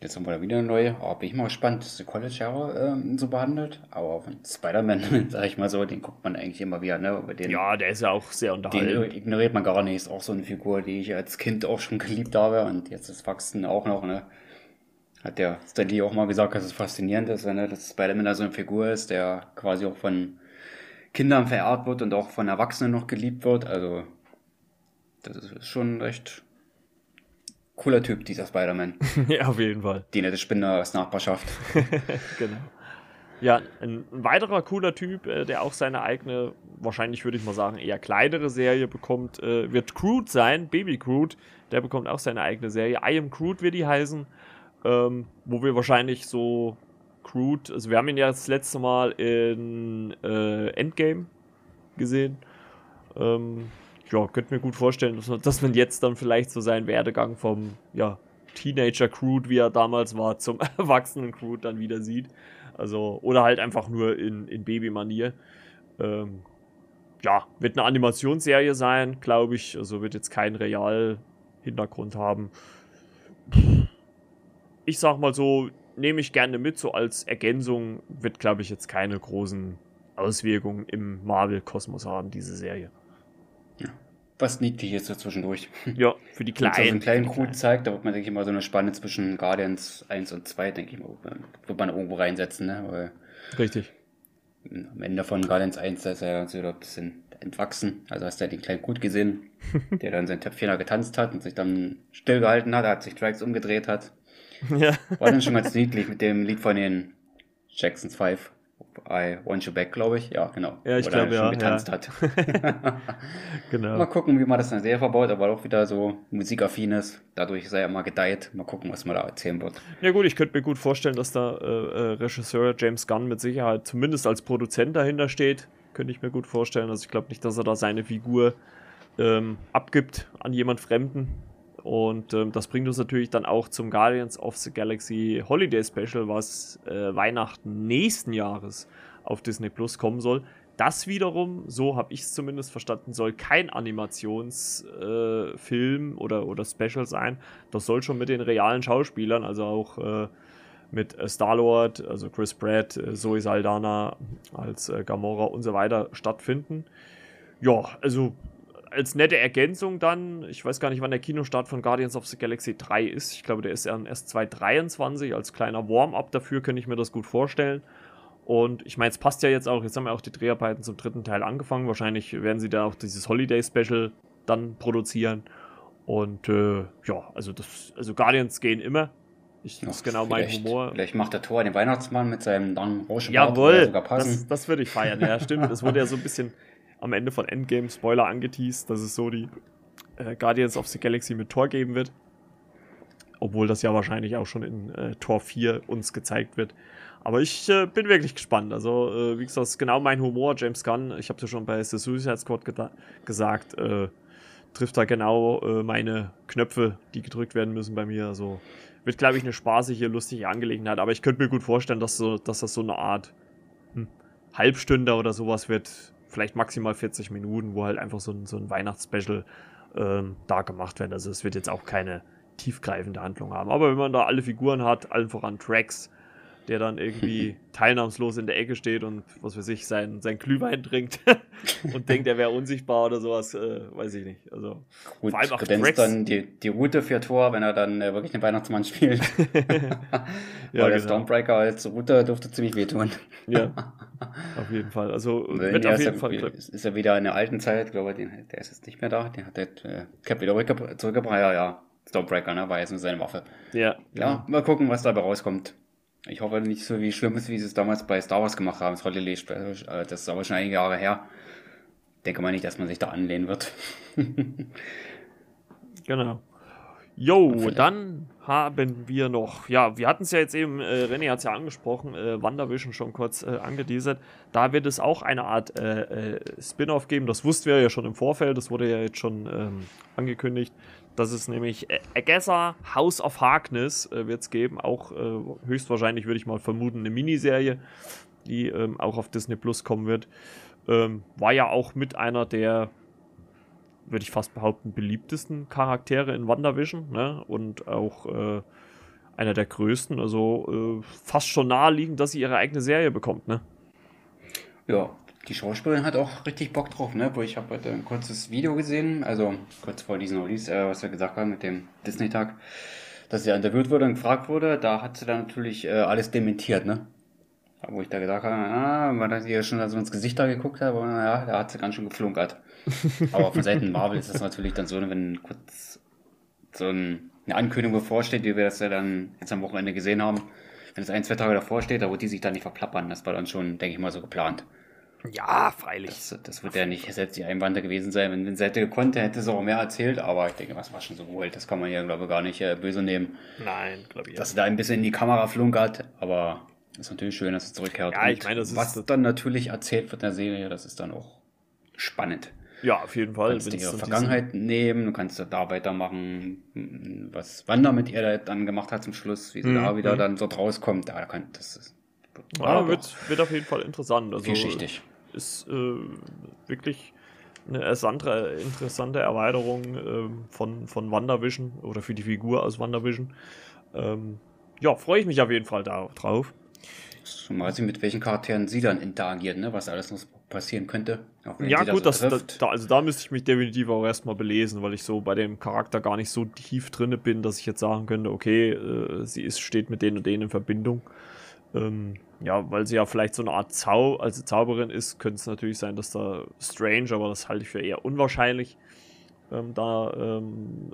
Jetzt haben wir da wieder eine neue. Aber bin ich mal gespannt, dass die College-Jahre ähm, so behandelt. Aber von Spider-Man, *laughs* sag ich mal so, den guckt man eigentlich immer wieder, ne? Den, ja, der ist ja auch sehr unterhaltsam. Den ignoriert man gar nicht. Ist auch so eine Figur, die ich als Kind auch schon geliebt habe und jetzt das Wachsen auch noch, ne? Hat der Stanley auch mal gesagt, dass es faszinierend ist, ne? dass Spider-Man da so eine Figur ist, der quasi auch von Kindern verehrt wird und auch von Erwachsenen noch geliebt wird. Also, das ist schon recht cooler Typ, dieser Spider-Man. *laughs* ja, auf jeden Fall. Die nette Spinner aus Nachbarschaft. *laughs* genau. Ja, ein, weiterer cooler Typ, äh, der auch seine eigene, wahrscheinlich würde ich mal sagen, eher kleinere Serie bekommt, äh, wird Crude sein, Baby Crude. Der bekommt auch seine eigene Serie. I Am Crude wird die heißen ähm, wo wir wahrscheinlich so Crude, also wir haben ihn ja das letzte Mal in äh, Endgame gesehen. Ähm, ja, könnte mir gut vorstellen, dass man, dass man jetzt dann vielleicht so seinen Werdegang vom ja, Teenager Crude, wie er damals war, zum *laughs* erwachsenen Crude dann wieder sieht. Also, oder halt einfach nur in, in Baby-Manier. Ähm, ja, wird eine Animationsserie sein, glaube ich. Also wird jetzt keinen Real-Hintergrund haben. Pff ich sag mal so, nehme ich gerne mit, so als Ergänzung wird, glaube ich, jetzt keine großen Auswirkungen im Marvel-Kosmos haben, diese Serie. Ja. Was niedlich ist so zwischendurch. *laughs* Ja, für die Kleinen. Wenn so einen kleinen Crew zeigt, da wird man, denke ich mal, so eine Spanne zwischen Guardians 1 und 2, denke ich mal, wird man irgendwo reinsetzen, ne? Weil Richtig. Am Ende von Guardians 1 ist er so ein bisschen entwachsen. Also hast du ja den kleinen Gut gesehen, *laughs* der dann sein Töpfchen getanzt hat und sich dann stillgehalten hat, hat sich Tracks umgedreht hat Ja. War dann schon ganz niedlich mit dem Lied von den Jacksons 5. I Want You Back, glaube ich. Ja, genau. Ja, ich glaube, ja. getanzt ja. hat. *laughs* genau. Mal gucken, wie man das in der Serie verbaut, aber auch wieder so musikaffin ist. Dadurch sei er mal gedeiht. Mal gucken, was man da erzählen wird. Ja, gut, ich könnte mir gut vorstellen, dass da äh, äh, Regisseur James Gunn mit Sicherheit zumindest als Produzent dahinter steht. Könnte ich mir gut vorstellen. Also, ich glaube nicht, dass er da seine Figur ähm, abgibt an jemand Fremden. Und ähm, das bringt uns natürlich dann auch zum Guardians of the Galaxy Holiday Special, was äh, Weihnachten nächsten Jahres auf Disney Plus kommen soll. Das wiederum, so habe ich es zumindest verstanden, soll kein Animationsfilm äh, oder, oder Special sein. Das soll schon mit den realen Schauspielern, also auch äh, mit äh, Star-Lord, also Chris Pratt, äh, Zoe Saldana als äh, Gamora und so weiter stattfinden. Ja, also als nette Ergänzung dann, ich weiß gar nicht, wann der Kinostart von Guardians of the Galaxy 3 ist. Ich glaube, der ist erst 2023. Als kleiner Warm-up dafür könnte ich mir das gut vorstellen. Und ich meine, es passt ja jetzt auch, jetzt haben wir auch die Dreharbeiten zum dritten Teil angefangen. Wahrscheinlich werden sie da auch dieses Holiday-Special dann produzieren. Und äh, ja, also das, also Guardians gehen immer. Ich, das ist genau mein Humor. Vielleicht macht der Tor den Weihnachtsmann mit seinem langen Rauschenbart. Jawohl, das, das würde ich feiern. Ja, stimmt. Das wurde ja so ein bisschen *laughs* am Ende von Endgame Spoiler angeteased, dass es so die äh, Guardians of the Galaxy mit Tor geben wird. Obwohl das ja wahrscheinlich auch schon in äh, Tor 4 uns gezeigt wird. Aber ich äh, bin wirklich gespannt. Also, äh, wie gesagt, das ist genau mein Humor. James Gunn, ich habe es ja schon bei The Suicide Squad gesagt, äh, trifft da genau äh, meine Knöpfe, die gedrückt werden müssen bei mir. Also, wird, glaube ich, eine spaßige, lustige Angelegenheit. Aber ich könnte mir gut vorstellen, dass, so, dass das so eine Art hm, Halbstunde oder sowas wird vielleicht maximal 40 Minuten, wo halt einfach so ein, so ein Weihnachtsspecial ähm, da gemacht wird. Also es wird jetzt auch keine tiefgreifende Handlung haben. Aber wenn man da alle Figuren hat, allen voran Tracks, der dann irgendwie *laughs* teilnahmslos in der Ecke steht und was weiß ich, sein, sein Glühwein trinkt *laughs* und denkt, er wäre unsichtbar oder sowas, äh, weiß ich nicht. Also Gut, vor allem auch Tracks. dann die, die Route für Tor, wenn er dann äh, wirklich den Weihnachtsmann spielt. *laughs* ja, Weil der genau. Stormbreaker als Route dürfte ziemlich wehtun. ja, auf jeden Fall. Also wird auf jeden Fall. Ist, ist er wieder in der alten Zeit, glaube ich, der ist jetzt nicht mehr da. Den hat der äh, Cap wieder zurückgebracht. Ja, ja. Stormbreaker, ne? War jetzt nur seine Waffe. Ja. Ja, mal gucken, was dabei rauskommt. Ich hoffe nicht so wie schlimm ist, wie sie es damals bei Star Wars gemacht haben, das Special. Äh, das ist aber schon einige Jahre her. Denke mal nicht, dass man sich da anlehnen wird. *laughs* genau. Jo, dann haben wir noch, ja, wir hatten es ja jetzt eben, äh, René hat es ja angesprochen, äh, WandaVision schon kurz äh, angeteasert. Da wird es auch eine Art äh, äh, Spin-off geben. Das wussten wir ja schon im Vorfeld, das wurde ja jetzt schon ähm, angekündigt. Das ist nämlich äh, Agatha House of Harkness äh, wird es geben. Auch äh, höchstwahrscheinlich würde ich mal vermuten eine Miniserie, die ähm, auch auf Disney Plus kommen wird. Ähm, war ja auch mit einer der, würde ich fast behaupten, beliebtesten Charaktere in WandaVision. Ne? Und auch äh, einer der größten. Also äh, fast schon naheliegend, dass sie ihre eigene Serie bekommt. Ne? Ja, die Schauspielerin hat auch richtig Bock drauf, ne? Wo ich habe heute ein kurzes Video gesehen, also kurz vor diesem Release, äh, was wir gesagt haben mit dem Disney-Tag, dass sie interviewt wurde und gefragt wurde, da hat sie dann natürlich äh, alles dementiert, ne? Wo ich da gesagt habe, ah, weil dass ihr schon so ins Gesicht da geguckt aber ja, da hat sie ganz schön geflunkert. Aber von Seiten Marvel ist das natürlich dann so, wenn kurz so ein, eine Ankündigung bevorsteht, wie wir das ja dann jetzt am Wochenende gesehen haben, wenn es ein, zwei Tage davor steht, da wird die sich dann nicht verplappern. Das war dann schon, denke ich mal, so geplant. Ja, freilich. Das, das wird ja nicht selbst die Einwände gewesen sein. Wenn, wenn sie hätte gekonnt, hätte sie auch mehr erzählt. Aber ich denke, was war schon so gewollt. Das kann man ja, glaube ich, gar nicht äh, böse nehmen. Nein, glaube ich. Dass sie da ein bisschen in die Kamera flunkert. Aber ist natürlich schön, dass sie zurückkehrt. Ja, ich meine, das was ist dann natürlich erzählt wird in der Serie, das ist dann auch spannend. Ja, auf jeden Fall. Du kannst ihre Vergangenheit nehmen, du kannst da weitermachen, was Wanda mit ihr dann gemacht hat zum Schluss, wie sie mhm. da wieder mhm. dann so rauskommt. Da kann, das ist, ja, wird, wird auf jeden Fall interessant. Also, vielschichtig ist äh, wirklich eine interessante, Erweiterung äh, von, von WandaVision oder für die Figur aus WandaVision. Ähm, ja, freue ich mich auf jeden Fall da, drauf. Zumal sie mit welchen Charakteren sie dann interagiert, ne? was alles noch passieren könnte. Ja, gut, das, das, da, also da müsste ich mich definitiv auch erstmal belesen, weil ich so bei dem Charakter gar nicht so tief drin bin, dass ich jetzt sagen könnte, okay, äh, sie ist, steht mit denen und denen in Verbindung. Ähm, ja, weil sie ja vielleicht so eine Art Zau also Zauberin ist, könnte es natürlich sein, dass da Strange, aber das halte ich für eher unwahrscheinlich, ähm, da ähm,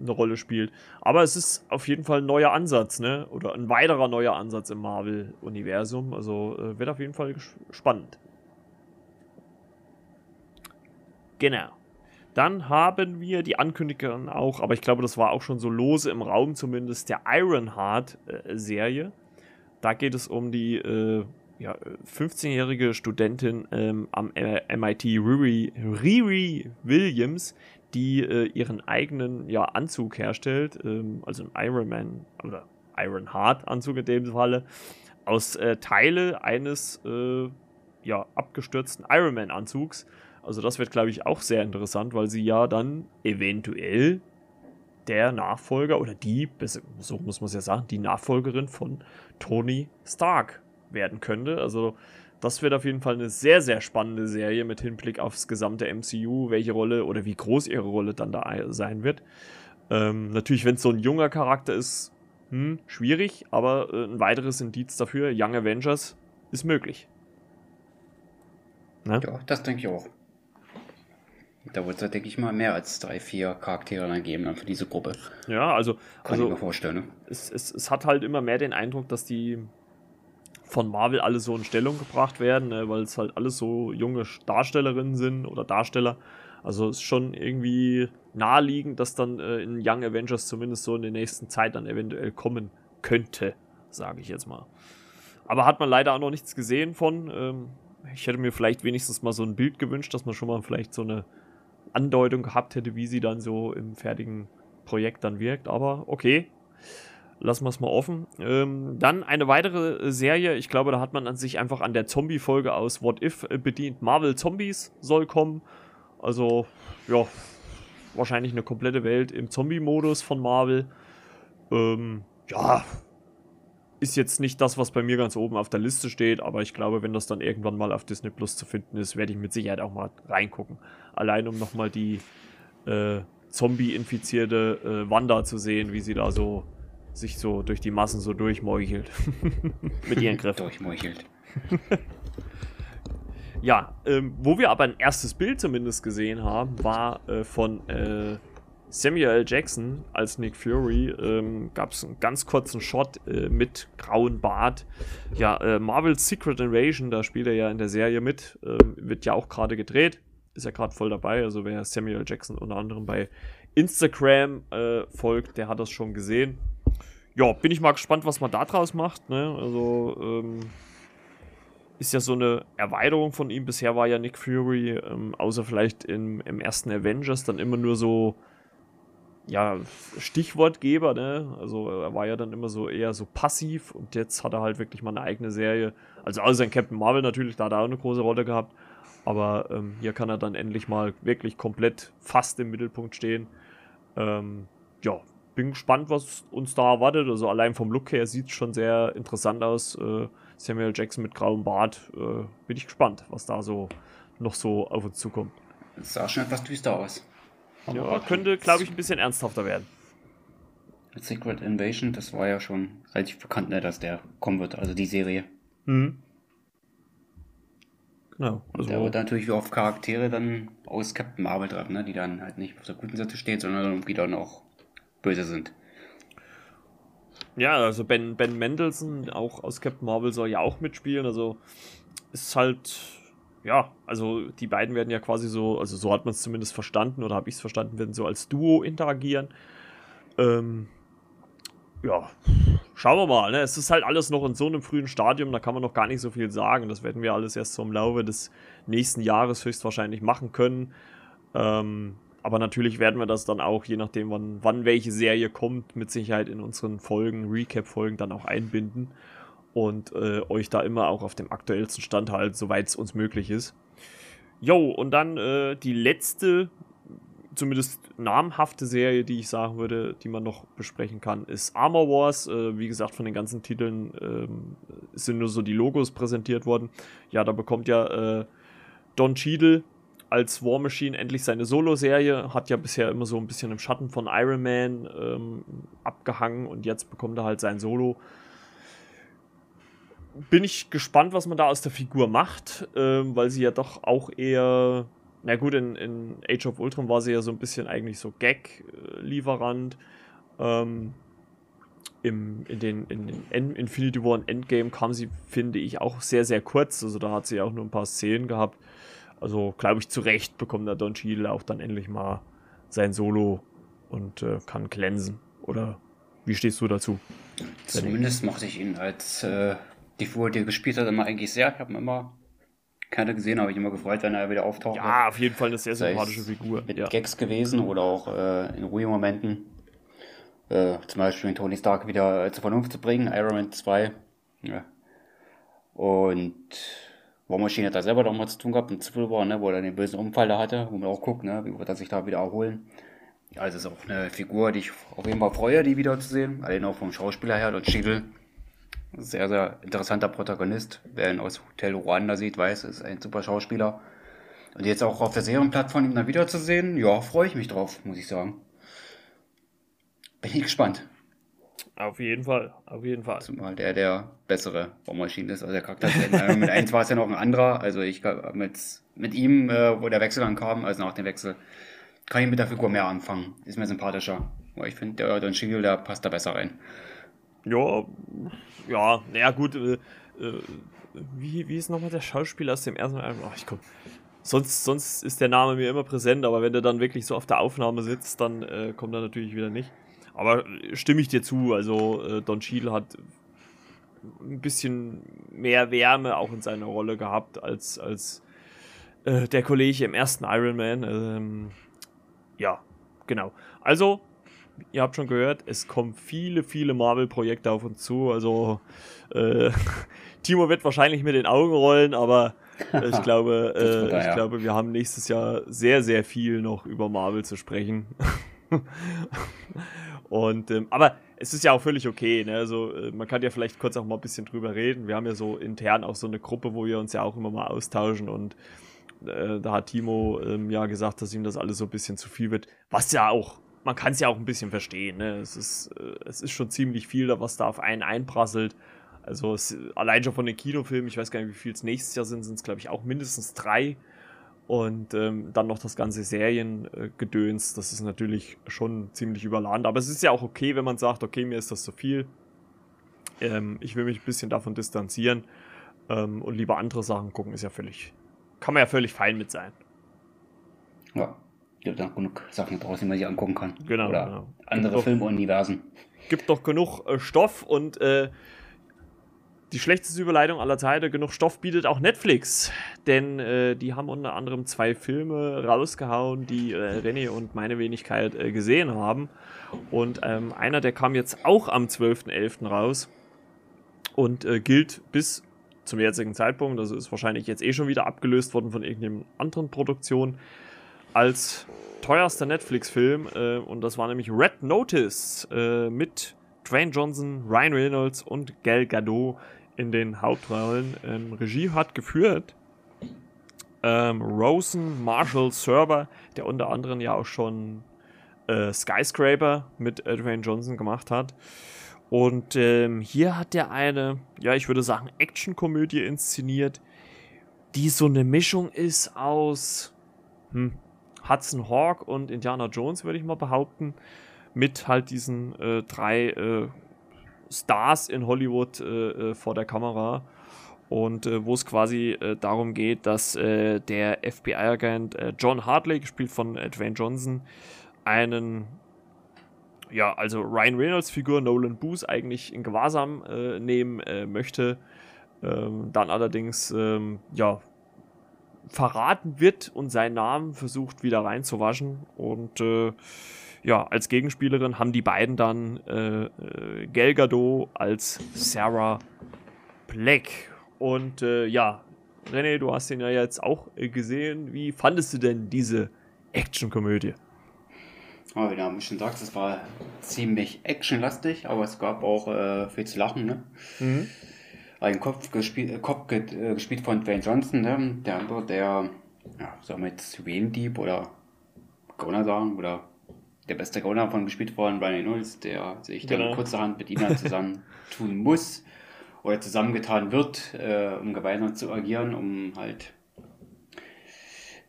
eine Rolle spielt. Aber es ist auf jeden Fall ein neuer Ansatz, ne? Oder ein weiterer neuer Ansatz im Marvel-Universum. Also äh, wird auf jeden Fall spannend. Genau. Dann haben wir die Ankündigung auch, aber ich glaube, das war auch schon so lose im Raum zumindest, der Ironheart-Serie. Äh, da geht es um die äh, ja, 15-jährige Studentin ähm, am äh, MIT, Riri, Riri Williams, die äh, ihren eigenen ja, Anzug herstellt, ähm, also ein Ironman oder Ironheart Anzug in dem Falle, aus äh, Teile eines äh, ja, abgestürzten Ironman Anzugs. Also das wird, glaube ich, auch sehr interessant, weil sie ja dann eventuell der Nachfolger oder die, so muss man es ja sagen, die Nachfolgerin von Tony Stark werden könnte. Also das wird auf jeden Fall eine sehr, sehr spannende Serie mit Hinblick aufs gesamte MCU, welche Rolle oder wie groß ihre Rolle dann da sein wird. Ähm, natürlich, wenn es so ein junger Charakter ist, hm, schwierig, aber äh, ein weiteres Indiz dafür, Young Avengers ist möglich. Ne? Ja, das denke ich auch. Da wird es, denke ich mal, mehr als drei, vier Charaktere dann geben dann für diese Gruppe. Ja, also. Kann also, ich mir vorstellen. Ne? Es, es, es hat halt immer mehr den Eindruck, dass die von Marvel alle so in Stellung gebracht werden, ne, weil es halt alles so junge Darstellerinnen sind oder Darsteller. Also ist schon irgendwie naheliegend, dass dann äh, in Young Avengers zumindest so in der nächsten Zeit dann eventuell kommen könnte, sage ich jetzt mal. Aber hat man leider auch noch nichts gesehen von. Ähm, ich hätte mir vielleicht wenigstens mal so ein Bild gewünscht, dass man schon mal vielleicht so eine Andeutung gehabt hätte, wie sie dann so im fertigen Projekt dann wirkt. Aber okay, lassen wir es mal offen. Ähm, dann eine weitere Serie, ich glaube, da hat man an sich einfach an der Zombie-Folge aus What If äh, bedient. Marvel Zombies soll kommen. Also, ja, wahrscheinlich eine komplette Welt im Zombie-Modus von Marvel. Ähm, ja, ist jetzt nicht das, was bei mir ganz oben auf der Liste steht, aber ich glaube, wenn das dann irgendwann mal auf Disney Plus zu finden ist, werde ich mit Sicherheit auch mal reingucken. Allein um nochmal die äh, Zombie-infizierte äh, Wanda zu sehen, wie sie da so sich so durch die Massen so durchmeuchelt. *laughs* mit ihren Kräften. Durchmeuchelt. *laughs* ja, ähm, wo wir aber ein erstes Bild zumindest gesehen haben, war äh, von äh, Samuel L. Jackson als Nick Fury ähm, gab es einen ganz kurzen Shot äh, mit grauen Bart. Ja, äh, Marvel's Secret Invasion, da spielt er ja in der Serie mit, äh, wird ja auch gerade gedreht. Ist ja gerade voll dabei. Also wer Samuel L. Jackson unter anderem bei Instagram äh, folgt, der hat das schon gesehen. Ja, bin ich mal gespannt, was man da draus macht. Ne? Also ähm, ist ja so eine Erweiterung von ihm. Bisher war ja Nick Fury, ähm, außer vielleicht im, im ersten Avengers, dann immer nur so ja, Stichwortgeber, ne? Also er war ja dann immer so eher so passiv und jetzt hat er halt wirklich mal eine eigene Serie. Also außer in Captain Marvel natürlich, da hat er auch eine große Rolle gehabt. Aber ähm, hier kann er dann endlich mal wirklich komplett fast im Mittelpunkt stehen. Ähm, ja, bin gespannt, was uns da erwartet. Also allein vom Look her sieht es schon sehr interessant aus. Äh, Samuel Jackson mit grauem Bart. Äh, bin ich gespannt, was da so noch so auf uns zukommt. Das sah schon etwas düster aus. Ja, könnte, glaube ich, ein bisschen ernsthafter werden. Secret Invasion, das war ja schon relativ bekannt, ne, dass der kommen wird, also die Serie. Mhm. Genau. Also der wird natürlich wie oft Charaktere dann aus Captain Marvel dran, ne, die dann halt nicht auf der guten Seite stehen, sondern irgendwie dann auch böse sind. Ja, also Ben, ben Mendelssohn, auch aus Captain Marvel, soll ja auch mitspielen. Also ist halt ja, also die beiden werden ja quasi so, also so hat man es zumindest verstanden oder habe ich es verstanden, werden so als Duo interagieren. Ähm, ja, schauen wir mal. Ne? Es ist halt alles noch in so einem frühen Stadium, da kann man noch gar nicht so viel sagen. Das werden wir alles erst so im Laufe des nächsten Jahres höchstwahrscheinlich machen können. Ähm, aber natürlich werden wir das dann auch, je nachdem, wann, wann welche Serie kommt, mit Sicherheit in unseren Folgen, Recap-Folgen dann auch einbinden und äh, euch da immer auch auf dem aktuellsten Stand halten, soweit es uns möglich ist. Jo, und dann äh, die letzte, zumindest namhafte Serie, die ich sagen würde, die man noch besprechen kann, ist Armor Wars. Äh, wie gesagt, von den ganzen Titeln ähm, sind nur so die Logos präsentiert worden. Ja, da bekommt ja äh, Don Cheadle als War Machine endlich seine Solo-Serie. Hat ja bisher immer so ein bisschen im Schatten von Iron Man ähm, abgehangen und jetzt bekommt er halt sein Solo bin ich gespannt, was man da aus der Figur macht, ähm, weil sie ja doch auch eher, na gut, in, in, Age of Ultron war sie ja so ein bisschen eigentlich so Gag-Lieferant. Ähm, im, in den, in den Infinity War und Endgame kam sie, finde ich, auch sehr, sehr kurz. Also da hat sie auch nur ein paar Szenen gehabt. Also, glaube ich, zu Recht bekommt der Don Cheadle auch dann endlich mal sein Solo und äh, kann glänzen. Oder wie stehst du dazu? Zumindest mochte ich ihn als äh, die Figur, die er gespielt hat, immer eigentlich sehr. Ich habe immer keiner gesehen, habe ich immer gefreut, wenn er wieder auftaucht. Ja, auf jeden Fall eine sehr sympathische Figur. Mit ja. Gags gewesen oder auch äh, in ruhigen Momenten. Äh, zum Beispiel Tony Stark wieder zur Vernunft zu bringen, Iron Man 2. Ja. Und War Machine hat da selber noch mal zu tun gehabt, Civil War, ne, wo er den bösen Unfall da hatte, wo man auch guckt, ne, wie wird er sich da wieder erholen. Also es ist auch eine Figur, die ich auf jeden Fall freue, die wiederzusehen. Allein auch vom Schauspieler her. Don Cheadle, sehr, sehr interessanter Protagonist. Wer ihn aus Hotel Ruanda sieht, weiß, ist ein super Schauspieler. Und jetzt auch auf der Serienplattform ihn dann wiederzusehen, ja, freue ich mich drauf, muss ich sagen. Bin ich gespannt. Auf jeden Fall, auf jeden Fall. Zumal der der bessere Bohrmaschine ist. Also der Charakter mit eins war es ja noch ein anderer. Also ich mit, mit ihm, äh, wo der Wechsel dann kam, also nach dem Wechsel, kann ich mit der Figur mehr anfangen. Ist mir sympathischer. Aber ich finde, der Don Cheadle, der passt da besser rein. Ja, ja, naja, gut. Äh, äh, wie, wie ist nochmal der Schauspieler aus dem ersten Album? Oh, ich komm. Sonst, sonst ist der Name mir immer präsent, aber wenn der dann wirklich so auf der Aufnahme sitzt, dann äh, kommt er natürlich wieder nicht. Aber stimme ich dir zu, also äh, Don Cheadle hat ein bisschen mehr Wärme auch in seiner Rolle gehabt als, als äh, der Kollege im ersten Iron Man. Ähm, ja, genau. Also, ihr habt schon gehört, es kommen viele, viele Marvel-Projekte auf uns zu. Also, äh, *laughs* Timo wird wahrscheinlich mit den Augen rollen, aber *laughs* ich glaube, äh, ich ja. glaube, wir haben nächstes Jahr sehr, sehr viel noch über Marvel zu sprechen. *laughs* Und, ähm, aber es ist ja auch völlig okay. Ne? Also, äh, man kann ja vielleicht kurz auch mal ein bisschen drüber reden. Wir haben ja so intern auch so eine Gruppe, wo wir uns ja auch immer mal austauschen und äh, da hat Timo ähm, ja gesagt, dass ihm das alles so ein bisschen zu viel wird. Was ja auch, man kann es ja auch ein bisschen verstehen. Ne? Es, ist, äh, es ist schon ziemlich viel, was da auf einen einprasselt. Also es, allein schon von den Kinofilmen, ich weiß gar nicht, wie viel es nächstes Jahr sind, sind es glaube ich auch mindestens drei. Und ähm, dann noch das ganze Seriengedöns, das ist natürlich schon ziemlich überladen. Aber es ist ja auch okay, wenn man sagt, okay, mir ist das zu viel. Ähm, ich will mich ein bisschen davon distanzieren ähm, und lieber andere Sachen gucken, ist ja völlig, kann man ja völlig fein mit sein. Ja, gibt auch genug Sachen draußen, die man sich angucken kann. Genau. Oder genau. andere Filmuniversen. Gibt doch genug äh, Stoff und äh, die schlechteste Überleitung aller Zeiten, genug Stoff bietet auch Netflix. Denn äh, die haben unter anderem zwei Filme rausgehauen, die äh, René und meine Wenigkeit äh, gesehen haben. Und ähm, einer, der kam jetzt auch am 12.11. raus und äh, gilt bis zum jetzigen Zeitpunkt, also ist wahrscheinlich jetzt eh schon wieder abgelöst worden von irgendeiner anderen Produktion, als teuerster Netflix-Film. Äh, und das war nämlich Red Notice äh, mit Dwayne Johnson, Ryan Reynolds und Gal Gadot in den Hauptrollen. Ähm, Regie hat geführt ähm, Rosen Marshall Server, der unter anderem ja auch schon äh, Skyscraper mit Dwayne Johnson gemacht hat. Und ähm, hier hat er eine, ja, ich würde sagen, Actionkomödie inszeniert, die so eine Mischung ist aus hm, Hudson Hawk und Indiana Jones, würde ich mal behaupten, mit halt diesen äh, drei äh, Stars in Hollywood äh, äh, vor der Kamera. Und äh, wo es quasi äh, darum geht, dass äh, der FBI-Agent äh, John Hartley, gespielt von Dwayne Johnson, einen, ja, also Ryan Reynolds Figur Nolan Booth eigentlich in Gewahrsam nehmen möchte, ähm, dann allerdings, ähm, ja, verraten wird und seinen Namen versucht wieder reinzuwaschen. Und ja, als Gegenspielerin haben die beiden dann äh, äh, Gal Gadot als Sarah Black. Und äh, ja, René, du hast den ja jetzt auch äh, gesehen. Wie fandest du denn diese Actionkomödie? Oh, wie du schon sagst, es war ziemlich actionlastig, aber es gab auch äh, viel zu lachen. Ne? Mhm. Ein Kopf, gespielt, äh, Kopf gespielt von Dwayne Johnson, ne? der andere, der, ja, sagen wir jetzt, Juwelendieb oder Gauner sagen, oder der beste Gauner von gespielt worden, Ryan Reynolds, der sich dann genau. kurzerhand mit ihnen *laughs* zusammen tun muss oder zusammengetan wird, äh, um gemeinsam zu agieren, um halt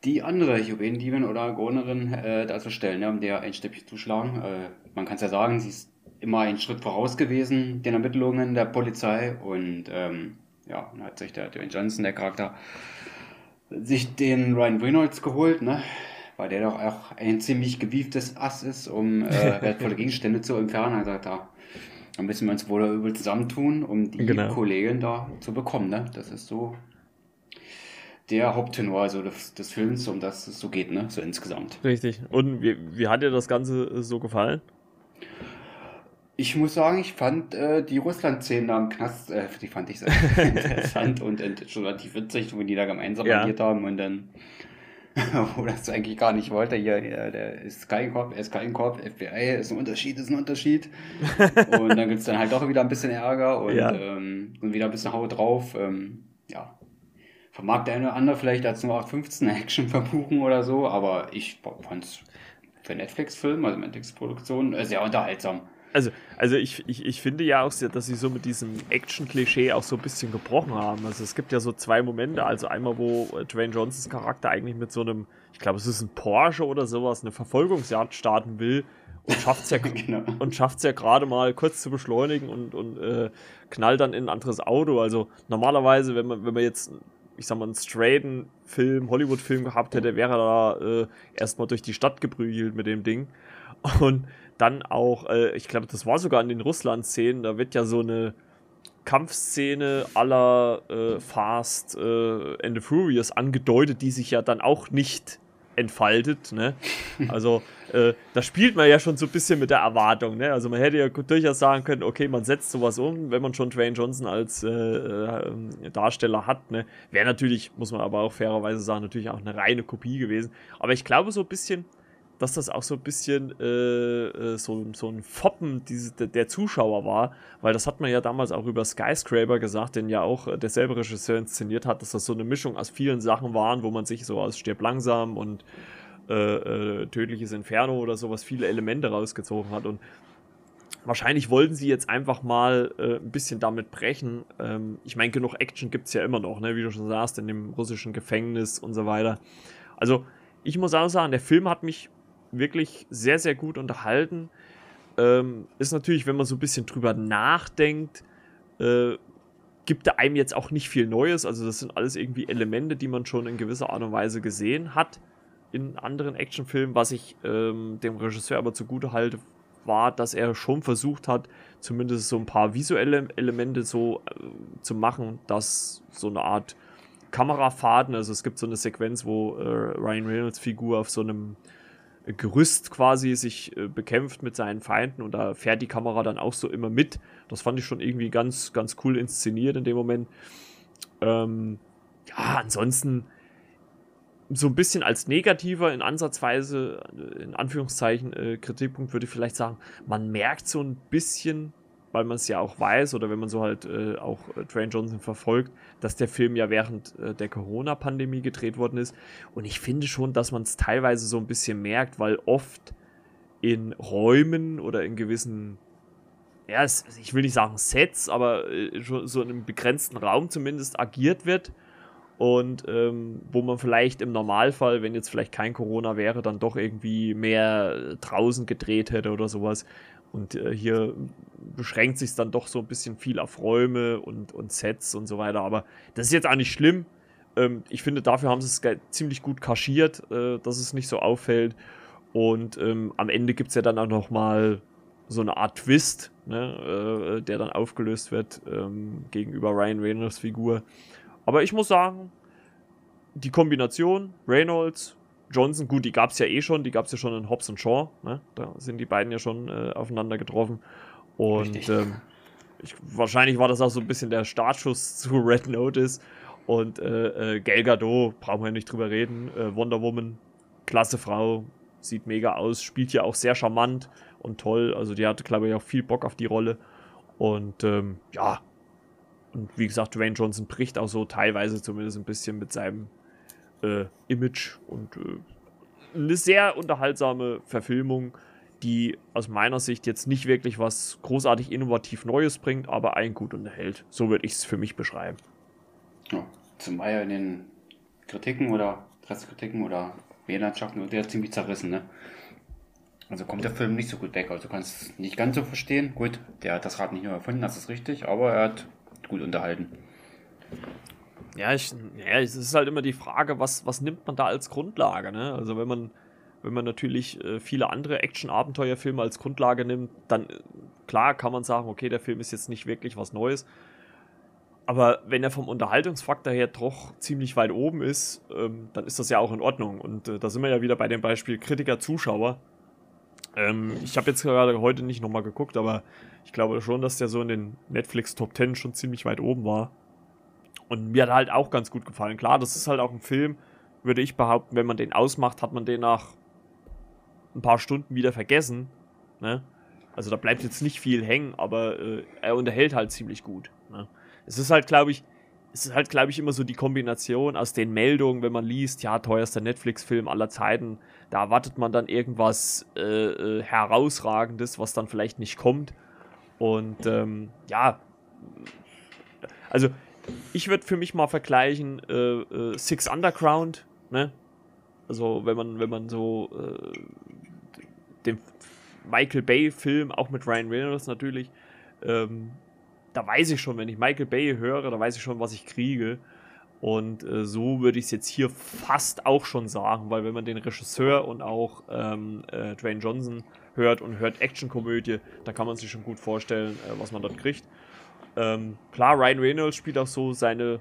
die andere Juwelendiebin oder Gonerin äh, darzustellen, ne, um der ein Stückchen zu schlagen. Äh, man kann es ja sagen, sie ist immer einen Schritt voraus gewesen, den Ermittlungen der Polizei und ähm, ja, dann hat sich der Dwayne Johnson, der Charakter, sich den Ryan Reynolds geholt, ne? Weil der doch auch ein ziemlich gewieftes Ass ist, um äh, *laughs* wertvolle Gegenstände zu entfernen. Er sagt, da, müssen wir uns wohl oder übel zusammentun, um die genau. Kollegen da zu bekommen. Ne? Das ist so der Haupttenor also des, des Films, um das es so geht, ne? so insgesamt. Richtig. Und wie, wie hat dir das Ganze so gefallen? Ich muss sagen, ich fand äh, die Russland-Szenen am Knast, äh, die fand ich sehr *laughs* interessant *laughs* und, und schon relativ witzig, wo die da gemeinsam ja. agiert haben und dann *laughs* wo das eigentlich gar nicht wollte. Hier, der ist kein Kopf, er ist kein Kopf, FBI ist ein Unterschied, ist ein Unterschied. *laughs* und dann gibt es dann halt doch wieder ein bisschen Ärger und, ja. ähm, und wieder ein bisschen Haut drauf. Ähm, ja, vermag der eine oder andere vielleicht als nur 815 Action verbuchen oder so, aber ich fand es für Netflix-Film, also Netflix-Produktion, äh, sehr unterhaltsam. Also, also ich, ich, ich finde ja auch, sehr, dass sie so mit diesem Action-Klischee auch so ein bisschen gebrochen haben. Also es gibt ja so zwei Momente, also einmal, wo äh, Dwayne Johnsons Charakter eigentlich mit so einem, ich glaube, es ist ein Porsche oder sowas, eine Verfolgungsjagd starten will und schafft es ja, *laughs* genau. ja gerade mal kurz zu beschleunigen und, und äh, knallt dann in ein anderes Auto. Also normalerweise, wenn man, wenn man jetzt ich sag mal, einen straighten Film, Hollywood-Film gehabt hätte, wäre er da äh, erstmal durch die Stadt geprügelt mit dem Ding. Und dann auch, äh, ich glaube, das war sogar in den Russland-Szenen, da wird ja so eine Kampfszene aller äh, Fast äh, and the Furious angedeutet, die sich ja dann auch nicht entfaltet. Ne? *laughs* Also äh, da spielt man ja schon so ein bisschen mit der Erwartung. Ne? Also man hätte ja durchaus sagen können, okay, man setzt sowas um, wenn man schon Dwayne Johnson als äh, äh, Darsteller hat. Ne? Wäre natürlich, muss man aber auch fairerweise sagen, natürlich auch eine reine Kopie gewesen. Aber ich glaube so ein bisschen, dass das auch so ein bisschen äh, äh, so, so ein Foppen diese, der, Zuschauer war, weil das hat man ja damals auch über Skyscraper gesagt, den ja auch äh, derselbe Regisseur inszeniert hat, dass das so eine Mischung aus vielen Sachen waren, wo man sich so aus Stirb langsam und äh, äh, Tödliches Inferno oder sowas viele Elemente rausgezogen hat und Wahrscheinlich wollten sie jetzt einfach mal äh, ein bisschen damit brechen. Ähm, ich meine, genug Action gibt es ja immer noch, ne? wie du schon sagst, in dem russischen Gefängnis und so weiter. Also, ich muss auch sagen, der Film hat mich wirklich sehr, sehr gut unterhalten. Ähm, ist natürlich, wenn man so ein bisschen drüber nachdenkt, äh, gibt er einem jetzt auch nicht viel Neues. Also das sind alles irgendwie Elemente, die man schon in gewisser Art und Weise gesehen hat in anderen Actionfilmen. Was ich ähm, dem Regisseur aber zugute halte, war, dass er schon versucht hat, zumindest so ein paar visuelle Elemente so äh, zu machen, dass so eine Art Kamerafaden, also es gibt so eine Sequenz, wo äh, Ryan Reynolds Figur auf so einem Gerüst quasi sich äh, bekämpft mit seinen Feinden und da fährt die Kamera dann auch so immer mit. Das fand ich schon irgendwie ganz, ganz cool inszeniert in dem Moment. Ähm, ja, ansonsten so ein bisschen als negativer in Ansatzweise, äh, in Anführungszeichen, äh, Kritikpunkt würde ich vielleicht sagen, man merkt so ein bisschen weil man es ja auch weiß oder wenn man so halt äh, auch äh, Dwayne Johnson verfolgt, dass der Film ja während äh, der Corona-Pandemie gedreht worden ist. Und ich finde schon, dass man es teilweise so ein bisschen merkt, weil oft in Räumen oder in gewissen, ja, ich will nicht sagen Sets, aber äh, so in einem begrenzten Raum zumindest agiert wird. Und ähm, wo man vielleicht im Normalfall, wenn jetzt vielleicht kein Corona wäre, dann doch irgendwie mehr draußen gedreht hätte oder sowas. Und äh, hier beschränkt sich dann doch so ein bisschen viel auf Räume und, und Sets und so weiter. Aber das ist jetzt auch nicht schlimm. Ähm, ich finde, dafür haben sie es ziemlich gut kaschiert, äh, dass es nicht so auffällt. Und ähm, am Ende gibt es ja dann auch nochmal so eine Art Twist, ne, äh, der dann aufgelöst wird ähm, gegenüber Ryan Reynolds Figur. Aber ich muss sagen, die Kombination Reynolds, Johnson, gut, die gab es ja eh schon, die gab es ja schon in Hobbs und Shaw, ne? da sind die beiden ja schon äh, aufeinander getroffen. Und ähm, ich, wahrscheinlich war das auch so ein bisschen der Startschuss *laughs* zu Red Notice. Und äh, äh, Gal Gadot, brauchen wir nicht drüber reden, äh, Wonder Woman, klasse Frau, sieht mega aus, spielt ja auch sehr charmant und toll. Also die hatte, glaube ich, auch viel Bock auf die Rolle. Und ähm, ja, und wie gesagt, Dwayne Johnson bricht auch so teilweise zumindest ein bisschen mit seinem äh, Image und äh, eine sehr unterhaltsame Verfilmung, die aus meiner Sicht jetzt nicht wirklich was großartig innovativ Neues bringt, aber einen gut unterhält. So würde ich es für mich beschreiben. Ja, zumal in den Kritiken oder Pressekritiken oder Wählerschaften wird der ziemlich zerrissen, ne? Also kommt der Film nicht so gut weg. Also du kannst es nicht ganz so verstehen. Gut, der hat das Rad nicht nur erfunden, das ist richtig, aber er hat gut unterhalten. Ja, ich, ja, es ist halt immer die Frage, was, was nimmt man da als Grundlage, ne? Also wenn man, wenn man natürlich äh, viele andere Action-Abenteuerfilme als Grundlage nimmt, dann äh, klar kann man sagen, okay, der Film ist jetzt nicht wirklich was Neues. Aber wenn er vom Unterhaltungsfaktor her doch ziemlich weit oben ist, ähm, dann ist das ja auch in Ordnung. Und äh, da sind wir ja wieder bei dem Beispiel Kritiker-Zuschauer. Ähm, ich habe jetzt gerade heute nicht nochmal geguckt, aber ich glaube schon, dass der so in den Netflix Top 10 schon ziemlich weit oben war. Und mir hat halt auch ganz gut gefallen. Klar, das ist halt auch ein Film, würde ich behaupten, wenn man den ausmacht, hat man den nach ein paar Stunden wieder vergessen. Ne? Also da bleibt jetzt nicht viel hängen, aber äh, er unterhält halt ziemlich gut. Ne? Es ist halt, glaube ich, es ist halt, glaube ich, immer so die Kombination aus den Meldungen, wenn man liest, ja, teuerster Netflix-Film aller Zeiten, da erwartet man dann irgendwas äh, äh, herausragendes, was dann vielleicht nicht kommt. Und ähm, ja, also ich würde für mich mal vergleichen äh, äh, Six Underground, ne? Also wenn man wenn man so äh, den Michael Bay Film auch mit Ryan Reynolds natürlich, ähm, da weiß ich schon, wenn ich Michael Bay höre, da weiß ich schon, was ich kriege. Und äh, so würde ich es jetzt hier fast auch schon sagen, weil wenn man den Regisseur und auch ähm, äh, Dwayne Johnson hört und hört Actionkomödie, da kann man sich schon gut vorstellen, äh, was man dort kriegt. Ähm, klar, Ryan Reynolds spielt auch so seine,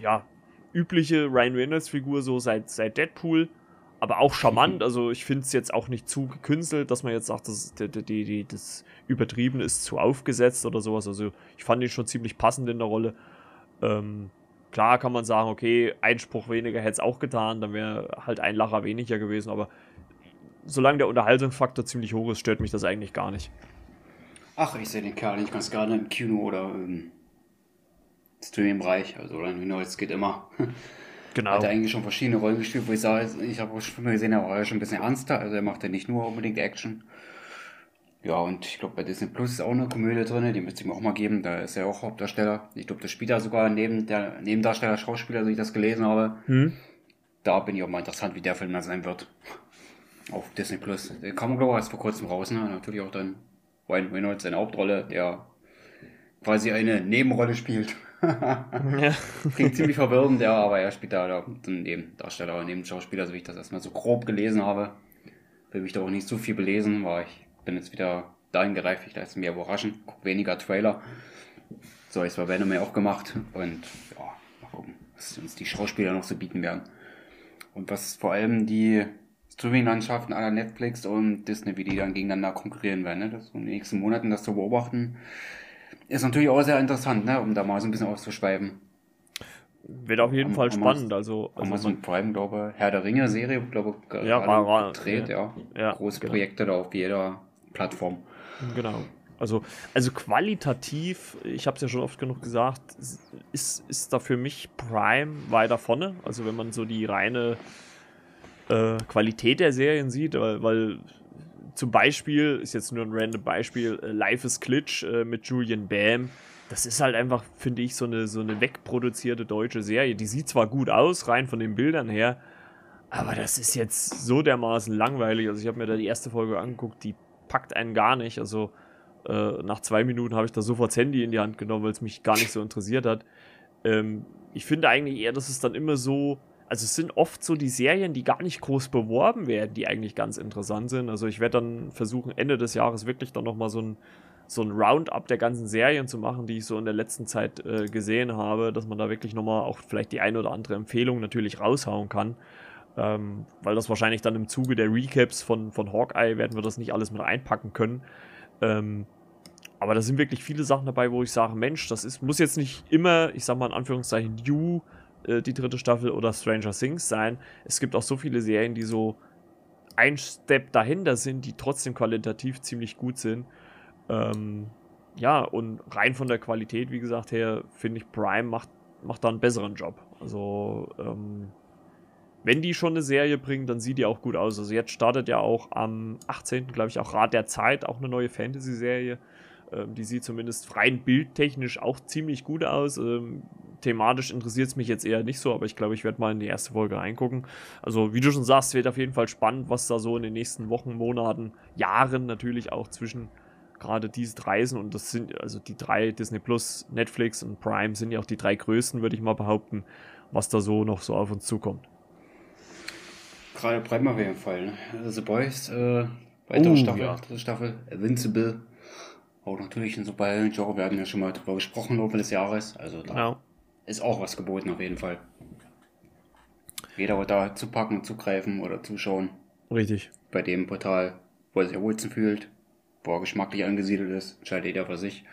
ja, übliche Ryan Reynolds-Figur so seit, seit Deadpool, aber auch charmant. Also ich finde es jetzt auch nicht zu gekünstelt, dass man jetzt sagt, das, die, die, die, das Übertrieben ist zu aufgesetzt oder sowas. Also ich fand ihn schon ziemlich passend in der Rolle. Ähm, klar kann man sagen, okay, Einspruch weniger hätte es auch getan, dann wäre halt ein Lacher weniger gewesen, aber solange der Unterhaltungsfaktor ziemlich hoch ist, stört mich das eigentlich gar nicht. Ach, ich sehe den Kerl nicht ganz gerne im Kino oder im Streaming-Bereich. Also Ryan Reynolds geht immer. Genau. Hat er eigentlich schon verschiedene Rollen gespielt, wo ich sage, ich habe schon mal gesehen, er war ja schon ein bisschen ernster. Also er macht ja nicht nur unbedingt Action. Ja, und ich glaube, bei Disney Plus ist auch eine Komödie drin, die müsste ich mir auch mal geben. Da ist er auch Hauptdarsteller. Ich glaube, das spielt er sogar neben der Nebendarsteller, Schauspieler, so ich das gelesen habe. Hm. Da bin ich auch mal interessant, wie der Film dann sein wird. Auf Disney Plus. Der kam, glaube ich, erst vor kurzem raus, ne? Natürlich auch dann Ryan Reynolds seine Hauptrolle, der quasi eine Nebenrolle spielt. *laughs* ja. Klingt ziemlich verwirrend, ja, aber er spielt da einen Nebendarsteller oder Nebenschauspieler, so wie ich das erstmal so grob gelesen habe. Will mich da auch nicht so viel belesen, weil ich bin jetzt wieder dahin gereift, ich lasse mich überraschen, guck weniger Trailer. So, jetzt war Venom ja auch gemacht und ja, mal gucken, was uns die Schauspieler noch so bieten werden. Und was vor allem die Streaming-Landschaften aller Netflix und Disney, wie die dann gegeneinander konkurrieren werden, ne? das in den nächsten Monaten das zu beobachten, ist natürlich auch sehr interessant, ne? um da mal so ein bisschen auszuschweifen. Wird auf jeden am, Fall spannend. Also, also Amazon Prime, glaube Herr der Ringe Serie, glaube ich, ja, war, war, gedreht, ja. ja. ja Große genau. Projekte da auf jeder Plattform. Genau. Also, also qualitativ, ich habe es ja schon oft genug gesagt, ist, ist da für mich Prime weiter vorne. Also wenn man so die reine äh, Qualität der Serien sieht, weil, weil, zum Beispiel, ist jetzt nur ein random Beispiel, äh, Life is Glitch äh, mit Julian Bam. Das ist halt einfach, finde ich, so eine, so eine wegproduzierte deutsche Serie. Die sieht zwar gut aus, rein von den Bildern her, aber das ist jetzt so dermaßen langweilig. Also ich habe mir da die erste Folge angeguckt, die packt einen gar nicht. Also äh, nach zwei Minuten habe ich da sofort das Handy in die Hand genommen, weil es mich gar nicht so interessiert hat. Ähm, ich finde eigentlich eher, dass es dann immer so, also es sind oft so die Serien, die gar nicht groß beworben werden, die eigentlich ganz interessant sind. Also ich werde dann versuchen, Ende des Jahres wirklich dann nochmal so ein, so ein Roundup der ganzen Serien zu machen, die ich so in der letzten Zeit äh, gesehen habe, dass man da wirklich nochmal auch vielleicht die eine oder andere Empfehlung natürlich raushauen kann. Ähm, weil das wahrscheinlich dann im Zuge der Recaps von, von Hawkeye werden wir das nicht alles mit einpacken können. Ähm, aber da sind wirklich viele Sachen dabei, wo ich sage, Mensch, das ist, muss jetzt nicht immer, ich sag mal in Anführungszeichen, You, äh, die dritte Staffel oder Stranger Things sein. Es gibt auch so viele Serien, die so ein Step dahinter sind, die trotzdem qualitativ ziemlich gut sind. Ähm, ja, und rein von der Qualität, wie gesagt, her, finde ich, Prime macht, macht da einen besseren Job. Also, ähm, wenn die schon eine Serie bringen, dann sieht die auch gut aus. Also jetzt startet ja auch am 18. glaube ich auch Rat der Zeit, auch eine neue Fantasy-Serie. Ähm, die sieht zumindest rein bildtechnisch auch ziemlich gut aus. Ähm, thematisch interessiert es mich jetzt eher nicht so, aber ich glaube, ich werde mal in die erste Folge reingucken. Also wie du schon sagst, wird auf jeden Fall spannend, was da so in den nächsten Wochen, Monaten, Jahren natürlich auch zwischen gerade diese drei sind. Und das sind also die drei, Disney Plus, Netflix und Prime sind ja auch die drei größten, würde ich mal behaupten, was da so noch so auf uns zukommt gerade Prime auf jeden Fall. Ne? The Boys, äh, weitere oh, Staffel, ja. dritte Staffel, Invincible. Auch natürlich ein super Joe. Wir hatten ja schon mal drüber gesprochen, Laufe des Jahres. Also da ja. ist auch was geboten auf jeden Fall. Jeder wird da zupacken, zugreifen oder zuschauen. Richtig. Bei dem Portal, wo er sich am wohlsten fühlt, wo er geschmacklich angesiedelt ist, entscheidet jeder für sich.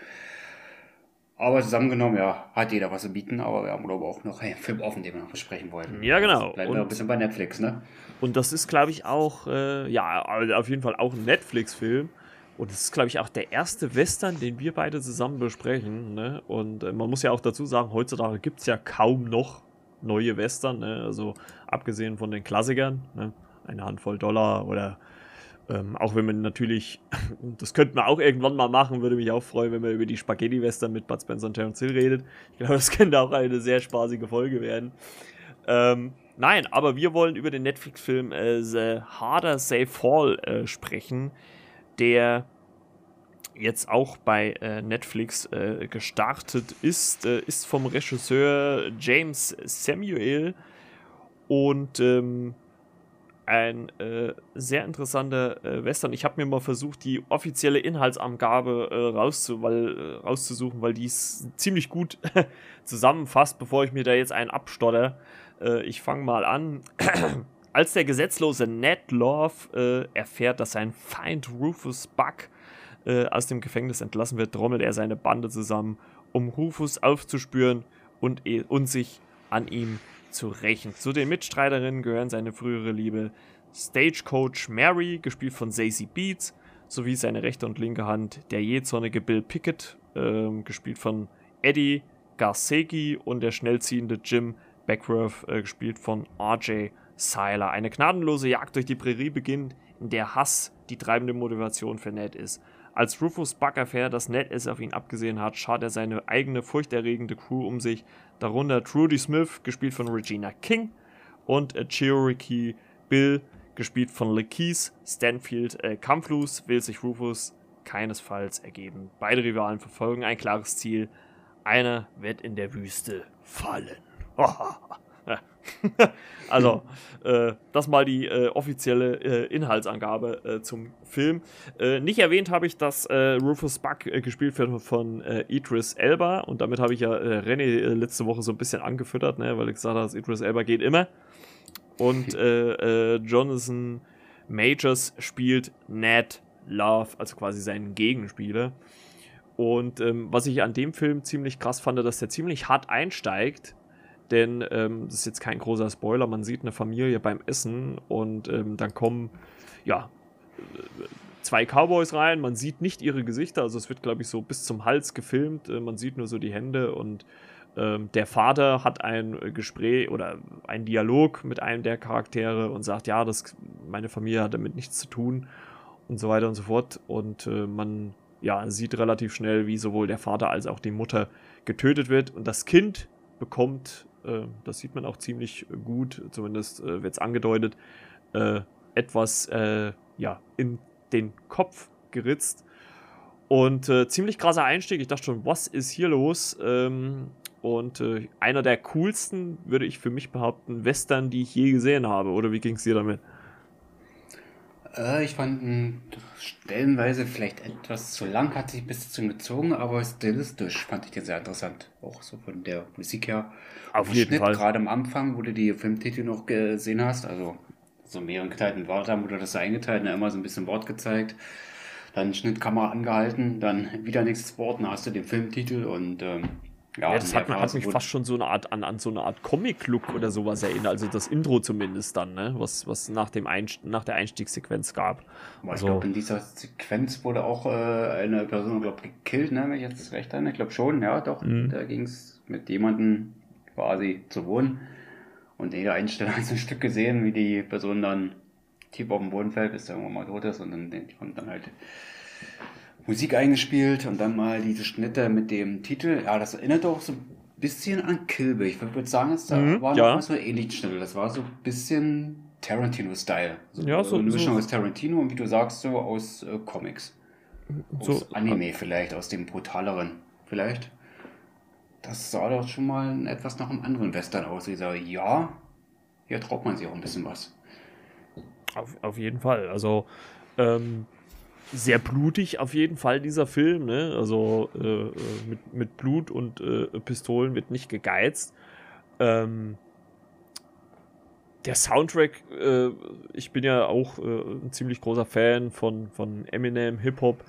Aber zusammengenommen, ja, hat jeder was zu bieten, aber wir haben, glaube ich, auch noch einen Film offen, den wir noch besprechen wollten. Ja, genau. Also bleiben wir ein bisschen bei Netflix, ne? Und das ist, glaube ich, auch, äh, ja, auf jeden Fall auch ein Netflix-Film. Und das ist, glaube ich, auch der erste Western, den wir beide zusammen besprechen. Ne? Und äh, man muss ja auch dazu sagen, heutzutage gibt es ja kaum noch neue Western. Ne? Also abgesehen von den Klassikern, ne? eine Handvoll Dollar oder ähm, auch wenn man natürlich, *laughs* das könnte man auch irgendwann mal machen, würde mich auch freuen, wenn man über die Spaghetti-Western mit Bud Spencer und Terence Hill redet. Ich glaube, das *laughs* könnte auch eine sehr spaßige Folge werden. Ähm, nein, aber wir wollen über den Netflix-Film äh, The Harder Say Fall äh, sprechen, der jetzt auch bei äh, Netflix äh, gestartet ist, äh, ist vom Regisseur James Samuel und ähm, ein äh, sehr interessanter äh, Western. Ich habe mir mal versucht, die offizielle Inhaltsangabe äh, rauszu weil, rauszusuchen, weil die es ziemlich gut *laughs* zusammenfasst, bevor ich mir da jetzt einen abstotter. Ich fange mal an. Als der gesetzlose Ned Love äh, erfährt, dass sein Feind Rufus Buck aus dem Gefängnis entlassen wird, trommelt er seine Bande zusammen, um Rufus aufzuspüren und, und sich an ihm zu rächen. Zu den Mitstreiterinnen gehören seine frühere Liebe Stagecoach Mary, gespielt von Zazie Beats, sowie seine rechte und linke Hand der jähzornige Bill Pickett, äh, gespielt von Eddie Garsegi und der schnellziehende Jim Beckworth, äh, gespielt von RJ Seiler. Eine gnadenlose Jagd durch die Prärie beginnt, in der Hass die treibende Motivation für Ned ist. Als Rufus Buck erfährt, dass Ned es auf ihn abgesehen hat, schaut er seine eigene furchterregende Crew um sich, darunter Trudy Smith, gespielt von Regina King, und äh, Cherokee Bill, gespielt von Lakeith Stanfield. Äh, kampflos will sich Rufus keinesfalls ergeben. Beide Rivalen verfolgen ein klares Ziel. Einer wird in der Wüste fallen. *laughs* *laughs* also, äh, das mal die äh, offizielle äh, Inhaltsangabe äh, zum Film. Äh, nicht erwähnt habe ich, dass äh, Rufus Buck gespielt wird von Idris Elba und damit habe ich ja René letzte Woche so ein bisschen angefüttert, ne, weil ich gesagt habe, Idris Elba geht immer. Und Jonathan Majors spielt Ned Love, also quasi seinen Gegenspieler. Und ähm, was ich an dem Film ziemlich krass fand, dass der ziemlich hart einsteigt denn ähm, das ist jetzt kein großer Spoiler, man sieht eine Familie beim Essen und ähm, dann kommen, ja, zwei Cowboys rein, man sieht nicht ihre Gesichter, also es wird, glaube ich, so bis zum Hals gefilmt, äh, man sieht nur so die Hände und ähm, der Vater hat ein Gespräch oder einen Dialog mit einem der Charaktere und sagt, ja, das, meine Familie hat damit nichts zu tun und so weiter und so fort. Und äh, man ja, sieht relativ schnell, wie sowohl der Vater als auch die Mutter getötet wird. Und das Kind bekommt das sieht man auch ziemlich gut, zumindest äh, wird es angedeutet, äh, etwas äh, ja, in den Kopf geritzt. Und äh, ziemlich krasser Einstieg. Ich dachte schon, was ist hier los? Ähm, und äh, einer der coolsten, würde ich für mich behaupten, Western, die ich je gesehen habe. Oder wie ging es dir damit? Äh, ich fand ihn stellenweise vielleicht etwas zu lang, hat sich ein bisschen gezogen, aber stilistisch fand ich den sehr interessant. Auch so von der Musik her. Auf jeden Schnitt, Fall. Gerade am Anfang, wo du die Filmtitel noch gesehen hast, also so mehreren geteilten Wörtern wurde das eingeteilt, ne, immer so ein bisschen Wort gezeigt. Dann Schnittkamera angehalten, dann wieder nächstes Wort, dann hast du den Filmtitel und ähm, ja, ja das hat, hat mich fast schon so eine Art an, an so eine Art Comic-Look oder sowas erinnert. Also das Intro zumindest dann, ne? Was, was nach, dem Einst nach der Einstiegssequenz gab. Aber also, ich glaube, in dieser Sequenz wurde auch äh, eine Person, glaube ich, gekillt, ne? Wenn ich jetzt recht habe. Ich glaube schon, ja, doch. Mhm. Da ging es mit jemandem quasi zu wohnen. Und jeder Einstellung *laughs* hat ein Stück gesehen, wie die Person dann tief auf dem Boden fällt, bis er irgendwann mal tot ist und dann, dann halt Musik eingespielt und dann mal diese Schnitte mit dem Titel. Ja, das erinnert auch so ein bisschen an Kilbe. Ich würde sagen, es mhm, war ja. so ähnlich Schnitte. Das war so ein bisschen Tarantino-Style. So, ja, so. Eine Mischung so. aus Tarantino und wie du sagst, so aus äh, Comics. So, aus Anime vielleicht, aus dem brutaleren vielleicht. Das sah doch schon mal etwas nach einem anderen Western aus. Ich sage, ja, hier traut man sich auch ein bisschen was. Auf, auf jeden Fall. Also, ähm, sehr blutig auf jeden Fall, dieser Film. Ne? Also äh, äh, mit, mit Blut und äh, Pistolen wird nicht gegeizt. Ähm, der Soundtrack, äh, ich bin ja auch äh, ein ziemlich großer Fan von, von Eminem, Hip-Hop.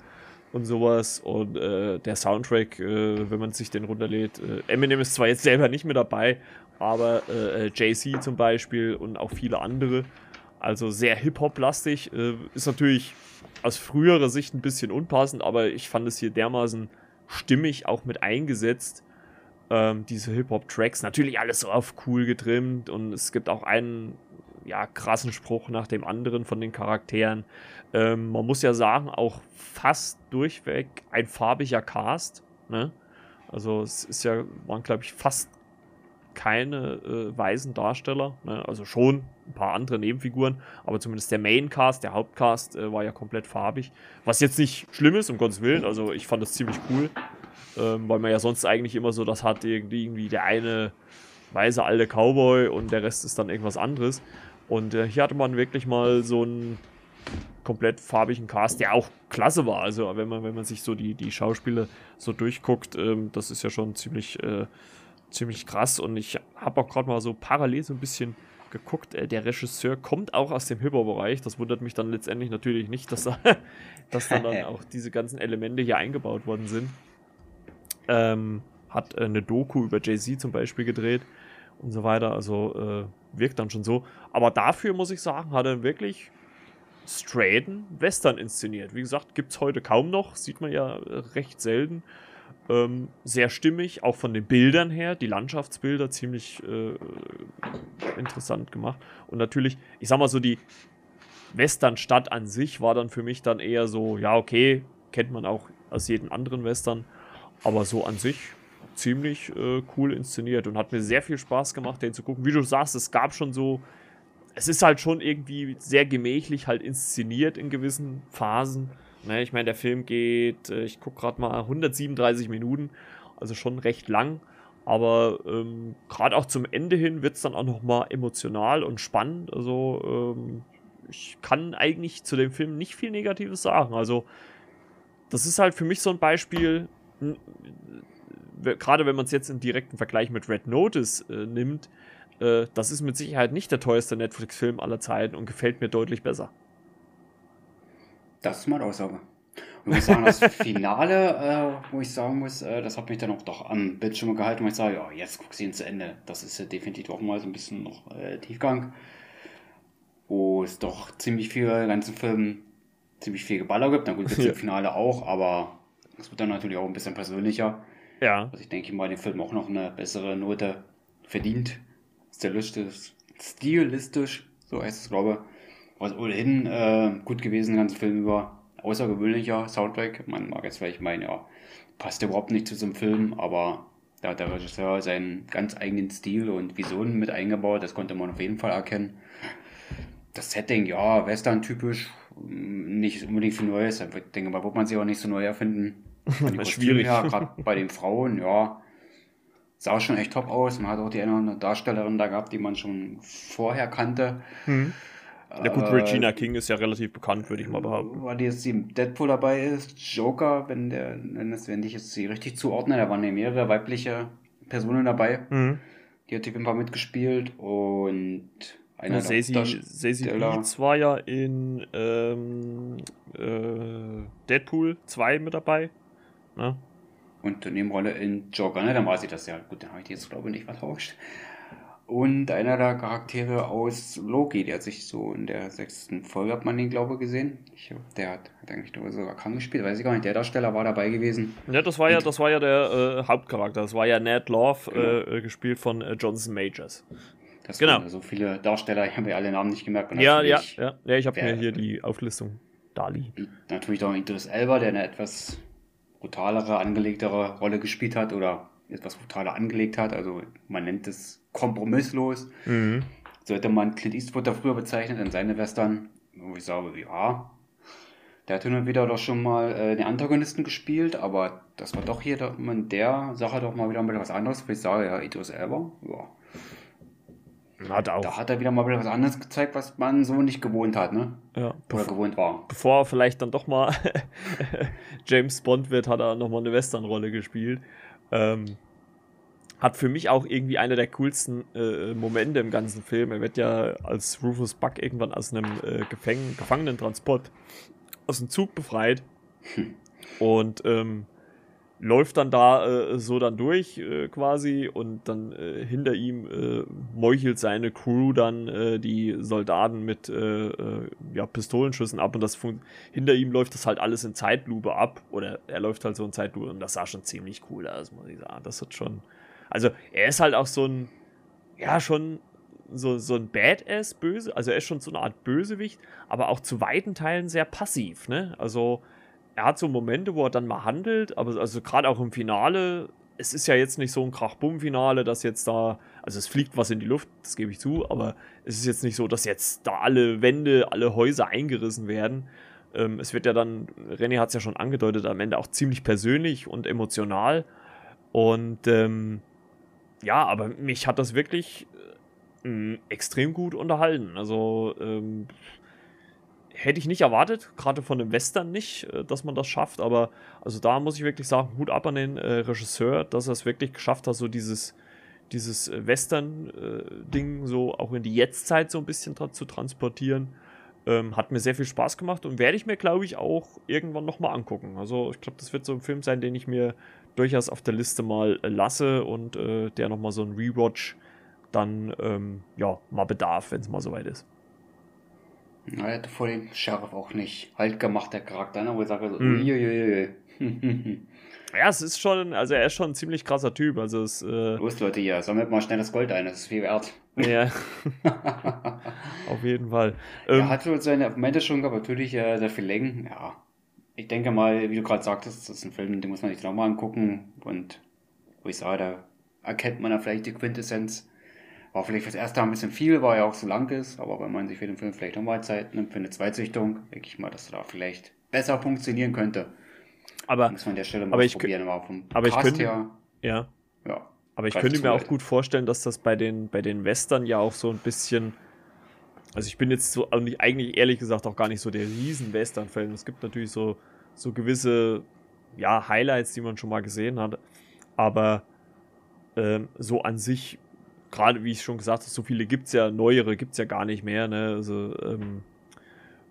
und sowas. Und äh, der Soundtrack, wenn man sich den runterlädt, Eminem ist zwar jetzt selber nicht mehr dabei, aber äh, Jay-Z zum Beispiel und auch viele andere. Also sehr Hip-Hop-lastig. Äh, ist natürlich aus früherer Sicht ein bisschen unpassend, aber ich fand es hier dermaßen stimmig auch mit eingesetzt. Ähm, diese Hip-Hop-Tracks, natürlich alles so auf cool getrimmt und es gibt auch einen ja, krassen Spruch nach dem anderen von den Charakteren. Ähm, man muss ja sagen, auch fast durchweg ein farbiger Cast. Ne? Also es ist ja, waren glaube ich fast keine äh, weißen Darsteller. Ne? Also schon ein paar andere Nebenfiguren, aber zumindest der Maincast, der Hauptcast äh, war ja komplett farbig. Was jetzt nicht schlimm ist, um Gottes Willen. Also ich fand das ziemlich cool, ähm, weil man ja sonst eigentlich immer so das hat, irgendwie, irgendwie der eine weiße alte Cowboy und der Rest ist dann irgendwas anderes. Und äh, hier hatte man wirklich mal so einen komplett farbigen Cast, der auch klasse war. Also wenn man, wenn man sich so die, die Schauspieler so durchguckt, ähm, das ist ja schon ziemlich, äh, ziemlich krass. Und ich habe auch gerade mal so parallel so ein bisschen geguckt, äh, der Regisseur kommt auch aus dem Hip-Hop-Bereich. Das wundert mich dann letztendlich natürlich nicht, dass, da, *laughs* dass dann, dann *laughs* auch diese ganzen Elemente hier eingebaut worden sind. Ähm, hat äh, eine Doku über Jay-Z zum Beispiel gedreht und so weiter. Also äh, wirkt dann schon so. Aber dafür muss ich sagen, hat er wirklich straighten Western inszeniert. Wie gesagt, gibt es heute kaum noch, sieht man ja äh, recht selten. Ähm, sehr stimmig, auch von den Bildern her, die Landschaftsbilder ziemlich äh, interessant gemacht. Und natürlich, ich sag mal so, die Westernstadt an sich war dann für mich dann eher so, ja, okay, kennt man auch aus jedem anderen Western, aber so an sich ziemlich äh, cool inszeniert und hat mir sehr viel Spaß gemacht, den zu gucken. Wie du sagst, es gab schon so, es ist halt schon irgendwie sehr gemächlich halt inszeniert in gewissen Phasen. Ne, ich meine, der Film geht, äh, ich gucke gerade mal, 137 Minuten, also schon recht lang. Aber ähm, gerade auch zum Ende hin wird es dann auch nochmal emotional und spannend. Also ähm, ich kann eigentlich zu dem Film nicht viel Negatives sagen. Also das ist halt für mich so ein Beispiel, gerade wenn man es jetzt im direkten Vergleich mit Red Notice äh, nimmt, äh, das ist mit Sicherheit nicht der teuerste Netflix-Film aller Zeiten und gefällt mir deutlich besser. Das ist meine Aussage. Und ich sagen, das Finale, äh, wo ich sagen muss, äh, das hat mich dann auch doch am Bildschirm gehalten, wo ich sage, ja, jetzt guck sie zu Ende. Das ist ja definitiv auch mal so ein bisschen noch äh, Tiefgang. Wo es doch ziemlich viel, ganzen Film, ziemlich viel Geballer gibt. Na gut, jetzt *laughs* ja. im Finale auch, aber es wird dann natürlich auch ein bisschen persönlicher. Ja. Also ich denke mal, den Film auch noch eine bessere Note verdient. Stilistisch, stilistisch so heißt es, glaube ich. Was ohnehin äh, gut gewesen, ganzen Film über. Außergewöhnlicher Soundtrack. Man mag jetzt vielleicht meinen, ja, passt überhaupt nicht zu so einem Film, aber da hat der Regisseur seinen ganz eigenen Stil und Visionen mit eingebaut. Das konnte man auf jeden Fall erkennen. Das Setting, ja, Western-typisch, nicht unbedingt viel Neues. Ich denke mal, wird man sich auch nicht so neu erfinden. *laughs* schwierig. Ja, gerade bei den Frauen, ja, sah schon echt top aus. Man hat auch die eine Darstellerin da gehabt, die man schon vorher kannte. Mhm. Ja gut, Regina äh, King ist ja relativ bekannt, würde ich mal behaupten. Weil die jetzt im Deadpool dabei ist, Joker, wenn der, wenn, das, wenn ich jetzt sie richtig zuordne, da waren ja mehrere weibliche Personen dabei. Mhm. Die hat auf jeden Fall mitgespielt und einer ja, Stacey Beats war ja in ähm, äh, Deadpool 2 mit dabei. Ne? Und Nebenrolle in Joker, ne? Dann weiß ich das ja. Gut, dann habe ich die jetzt, glaube ich, nicht vertauscht. Und einer der Charaktere aus Loki, der hat sich so in der sechsten Folge, hat man den, glaube ich, gesehen. Ich, der hat, hat eigentlich sogar krank gespielt, weiß ich gar nicht. Der Darsteller war dabei gewesen. Ja, das war ja, das war ja der äh, Hauptcharakter. Das war ja Ned Love, genau. äh, gespielt von äh, Johnson Majors. Das genau. so viele Darsteller, *laughs* ich habe mir alle Namen nicht gemerkt. Ja, ja, ja, ja. ich habe mir hier die Auflistung da liegen. Natürlich auch Idris Elba, der eine etwas brutalere, angelegtere Rolle gespielt hat oder etwas brutaler angelegt hat. Also man nennt es kompromisslos. Mhm. So hätte man Clint Eastwood da früher bezeichnet in seine Western, wo ich sage, ja, der hat hin und wieder doch schon mal äh, den Antagonisten gespielt, aber das war doch hier doch, in der Sache doch mal wieder mal was anderes, ich sage, ja, Idris Elba, ja. Hat auch. Da hat er wieder mal wieder was anderes gezeigt, was man so nicht gewohnt hat, ne? Ja. Oder gewohnt war. Bevor er vielleicht dann doch mal *laughs* James Bond wird, hat er nochmal eine Western-Rolle gespielt. Ähm, hat für mich auch irgendwie einer der coolsten äh, Momente im ganzen Film. Er wird ja als Rufus Buck irgendwann aus einem äh, Gefäng Gefangenentransport aus dem Zug befreit. Hm. Und ähm, läuft dann da äh, so dann durch äh, quasi und dann äh, hinter ihm äh, meuchelt seine Crew dann äh, die Soldaten mit äh, ja, Pistolenschüssen ab und das hinter ihm läuft das halt alles in Zeitlupe ab oder er läuft halt so in Zeitlupe und das sah schon ziemlich cool aus, muss ich sagen. Das hat schon, also er ist halt auch so ein, ja schon so, so ein Badass-Böse, also er ist schon so eine Art Bösewicht, aber auch zu weiten Teilen sehr passiv, ne? Also er hat so Momente, wo er dann mal handelt, aber also gerade auch im Finale, es ist ja jetzt nicht so ein Krach-Bumm-Finale, dass jetzt da, also es fliegt was in die Luft, das gebe ich zu, aber es ist jetzt nicht so, dass jetzt da alle Wände, alle Häuser eingerissen werden. Ähm, es wird ja dann, René hat es ja schon angedeutet, am Ende auch ziemlich persönlich und emotional. Und ähm, ja, aber mich hat das wirklich äh, extrem gut unterhalten. Also ähm, hätte ich nicht erwartet, gerade von dem Western nicht, äh, dass man das schafft, aber also da muss ich wirklich sagen, Hut ab an den äh, Regisseur, dass er es wirklich geschafft hat, so dieses, dieses äh, Western-Ding so auch in die Jetztzeit so ein bisschen tra zu transportieren. Ähm, hat mir sehr viel Spaß gemacht und werde ich mir, glaube ich, auch irgendwann nochmal angucken. Also ich glaube, das wird so ein Film sein, den ich mir durchaus auf der Liste mal äh, lasse und äh, der nochmal so ein Rewatch dann ähm, ja mal bedarf, wenn es mal soweit ist. Na, er hätte vor dem Sheriff auch nicht halt gemacht, der Charakter, ne? wo ich sage so, mhm. *laughs* Ja, es ist schon, also er ist schon ein ziemlich krasser Typ. Also es, äh Los, Leute, hier, sammelt mal schnell das Gold ein, das ist viel wert. Ja. *laughs* Auf jeden Fall. Er ähm, hat wohl seine Momente schon gehabt, natürlich äh, sehr viel Längen. Ja. Ich denke mal, wie du gerade sagtest, das ist ein Film, den muss man sich nochmal angucken. Und wo ich sage, da erkennt man ja vielleicht die Quintessenz. War vielleicht fürs erste Mal ein bisschen viel, weil er auch so lang ist, aber wenn man sich für den Film vielleicht nochmal Zeit nimmt für eine Zweitsichtung, denke ich mal, dass er da vielleicht besser funktionieren könnte. Aber, muss man an der Stelle mal aber ich, probieren, aber vom aber ich könnte, her, ja. ja. Aber ich könnte mir auch gut vorstellen, dass das bei den, bei den Western ja auch so ein bisschen. Also ich bin jetzt so eigentlich ehrlich gesagt auch gar nicht so der riesen Western-Fan. Es gibt natürlich so, so gewisse ja, Highlights, die man schon mal gesehen hat. Aber ähm, so an sich gerade wie ich schon gesagt habe, so viele gibt es ja, neuere gibt es ja gar nicht mehr. Ne? Also, ähm,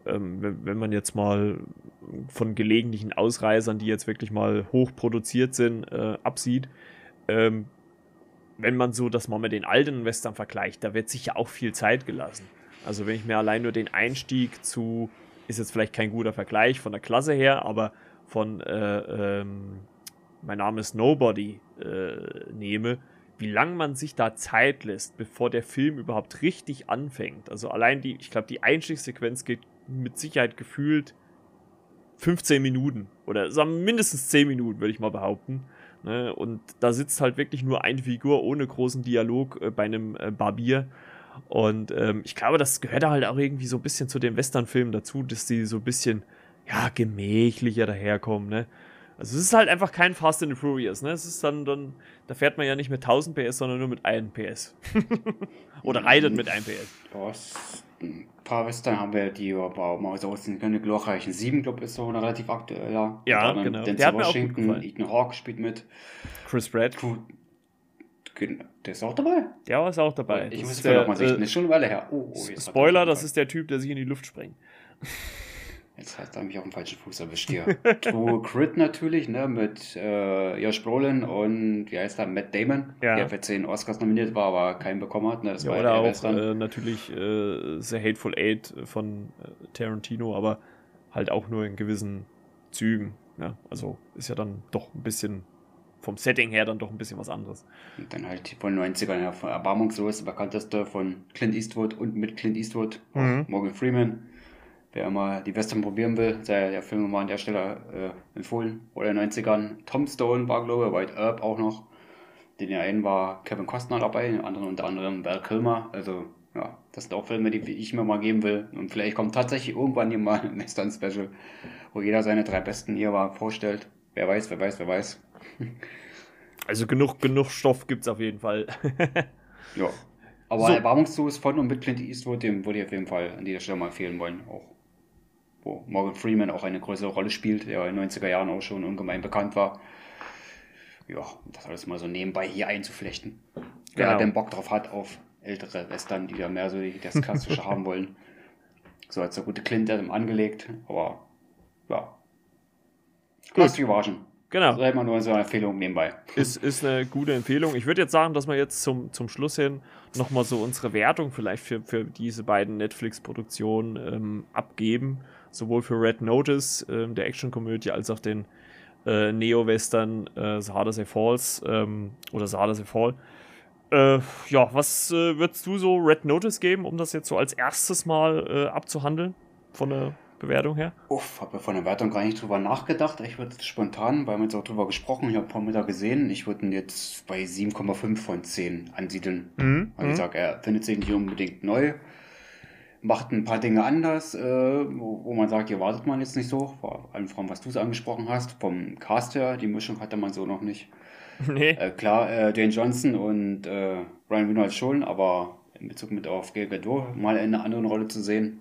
ähm, wenn, wenn, man jetzt mal von gelegentlichen Ausreißern, die jetzt wirklich mal hoch produziert sind, äh, absieht, ähm, wenn man so das mal mit den alten Western vergleicht, da wird sich ja auch viel Zeit gelassen. Also wenn ich mir allein nur den Einstieg zu, ist jetzt vielleicht kein guter Vergleich von der Klasse her, aber von äh, ähm, Mein Name ist Nobody äh, nehme, wie lange man sich da Zeit lässt, bevor der Film überhaupt richtig anfängt. Also allein die, ich glaube, die Einstiegssequenz geht mit Sicherheit gefühlt 15 Minuten oder sagen mindestens 10 Minuten, würde ich mal behaupten. Ne? Und da sitzt halt wirklich nur eine Figur ohne großen Dialog äh, bei einem äh, Barbier. Und ähm, ich glaube, das gehört halt auch irgendwie so ein bisschen zu den Western-Filmen dazu, dass die so ein bisschen, ja, gemächlicher daherkommen, ne? Also es ist halt einfach kein Fast and the Furious, ne? Es ist dann, dann, da fährt man ja nicht mit 1000 PS, sondern nur mit 1 PS. *laughs* Oder reitet mit 1 PS. Was? Ein paar Western haben wir, die aber mal so aussehen können. Glorreichen 7, glaube ist so ein relativ aktueller. Ja, genau. Der hat mir auch gut gefallen. Ethan Hawke spielt mit. Chris Pratt. Der ist auch dabei? Der ist auch dabei. Ich das muss es mal sehen. Äh, das ist schon eine Weile her. Oh, oh, Spoiler, das ist der Typ, der sich in die Luft sprengt. *laughs* Jetzt hast du mich auf dem falschen Fuß erwischt hier. True Crit natürlich, ne, mit äh, Josh Brolin und wie heißt er, Matt Damon, ja. der für 10 Oscars nominiert war, aber keinen bekommen hat. Ne, das ja, war oder auch äh, natürlich äh, The Hateful Eight von äh, Tarantino, aber halt auch nur in gewissen Zügen. Ne? Also ist ja dann doch ein bisschen vom Setting her dann doch ein bisschen was anderes. Und dann halt von 90ern, ja, von Erbarmungslos, bekannteste von Clint Eastwood und mit Clint Eastwood, mhm. Morgan Freeman wer mal die Western probieren will, sei der Film mal an der Stelle äh, empfohlen. Oder in den 90ern Tom Stone war, glaube ich, White Earp auch noch. Den einen war Kevin Costner dabei, den anderen unter anderem Val Kilmer. Also, ja, das sind auch Filme, die ich mir mal geben will. Und vielleicht kommt tatsächlich irgendwann hier mal ein Western-Special, wo jeder seine drei besten Irrwar vorstellt. Wer weiß, wer weiß, wer weiß. *laughs* Also genug, genug Stoff gibt es auf jeden Fall. *laughs* ja. Aber so. Erbarmungslos von und mit Clint Eastwood, dem würde ich auf jeden Fall an dieser Stelle mal empfehlen wollen. Auch wo Morgan Freeman auch eine größere Rolle spielt, der in den 90er Jahren auch schon ungemein bekannt war. Ja, das alles mal so nebenbei hier einzuflechten. Wer genau. denn Bock drauf hat auf ältere Western, die da mehr so das Klassische *laughs* haben wollen. So als der gute Clint angelegt, aber ja. Lass dich überraschen. Genau. Das ist immer nur so eine Empfehlung nebenbei. Ist, ist eine gute Empfehlung. Ich würde jetzt sagen, dass wir jetzt zum, zum Schluss hin nochmal so unsere Wertung vielleicht für, für diese beiden Netflix-Produktionen ähm, abgeben. Sowohl für Red Notice, ähm, der Actionkomödie, als auch den äh, Neo-Western äh, Say Falls ähm, oder Sahara Say Fall. Äh, ja, was äh, würdest du so Red Notice geben, um das jetzt so als erstes mal äh, abzuhandeln? Von der Bewertung her? Uff, habe von der Wertung gar nicht drüber nachgedacht. Ich würde spontan, weil wir jetzt auch drüber gesprochen, ich habe Mal gesehen, ich würde ihn jetzt bei 7,5 von 10 ansiedeln. Mhm. Also ich sage, er findet sich nicht unbedingt neu, macht ein paar Dinge anders, äh, wo, wo man sagt, hier wartet man jetzt nicht so. Vor allem, vor allem was du so angesprochen hast, vom Cast her, die Mischung hatte man so noch nicht. *laughs* Nee. Äh, klar, äh, Dane Johnson und äh, Ryan Reynolds schon, aber in Bezug mit auf Gal Gadot mal in einer anderen Rolle zu sehen,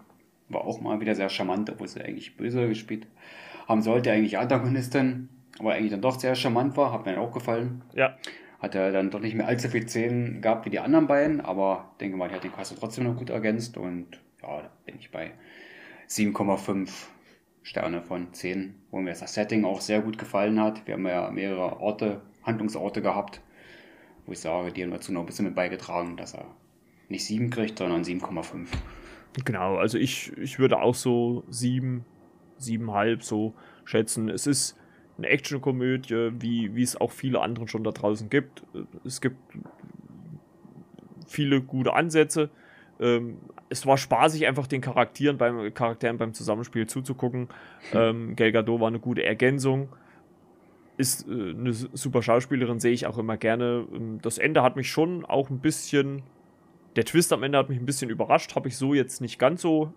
war auch mal wieder sehr charmant, obwohl sie eigentlich böse gespielt haben sollte, eigentlich Antagonistin, aber eigentlich dann doch sehr charmant war, hat mir auch gefallen. Ja. Hat er dann doch nicht mehr allzu viel Szenen gehabt wie die anderen beiden, aber denke mal, die hat den Cast trotzdem noch gut ergänzt und ja, da bin ich bei 7,5 Sterne von 10, wo mir das Setting auch sehr gut gefallen hat. Wir haben ja mehrere Orte, Handlungsorte gehabt, wo ich sage, die haben dazu noch ein bisschen mit beigetragen, dass er nicht 7 kriegt, sondern 7,5. Genau, also ich, ich würde auch so sieben, siebenhalb so schätzen. Es ist eine Actionkomödie, wie, wie es auch viele andere schon da draußen gibt. Es gibt viele gute Ansätze. Ähm, es war spaßig, einfach den Charakteren beim, Charakteren beim Zusammenspiel zuzugucken. Ähm, Gal Gadot war eine gute Ergänzung. Ist äh, eine super Schauspielerin, sehe ich auch immer gerne. Ähm, Das Ende hat mich schon auch ein bisschen der Twist am Ende hat mich ein bisschen überrascht, habe ich so jetzt nicht ganz so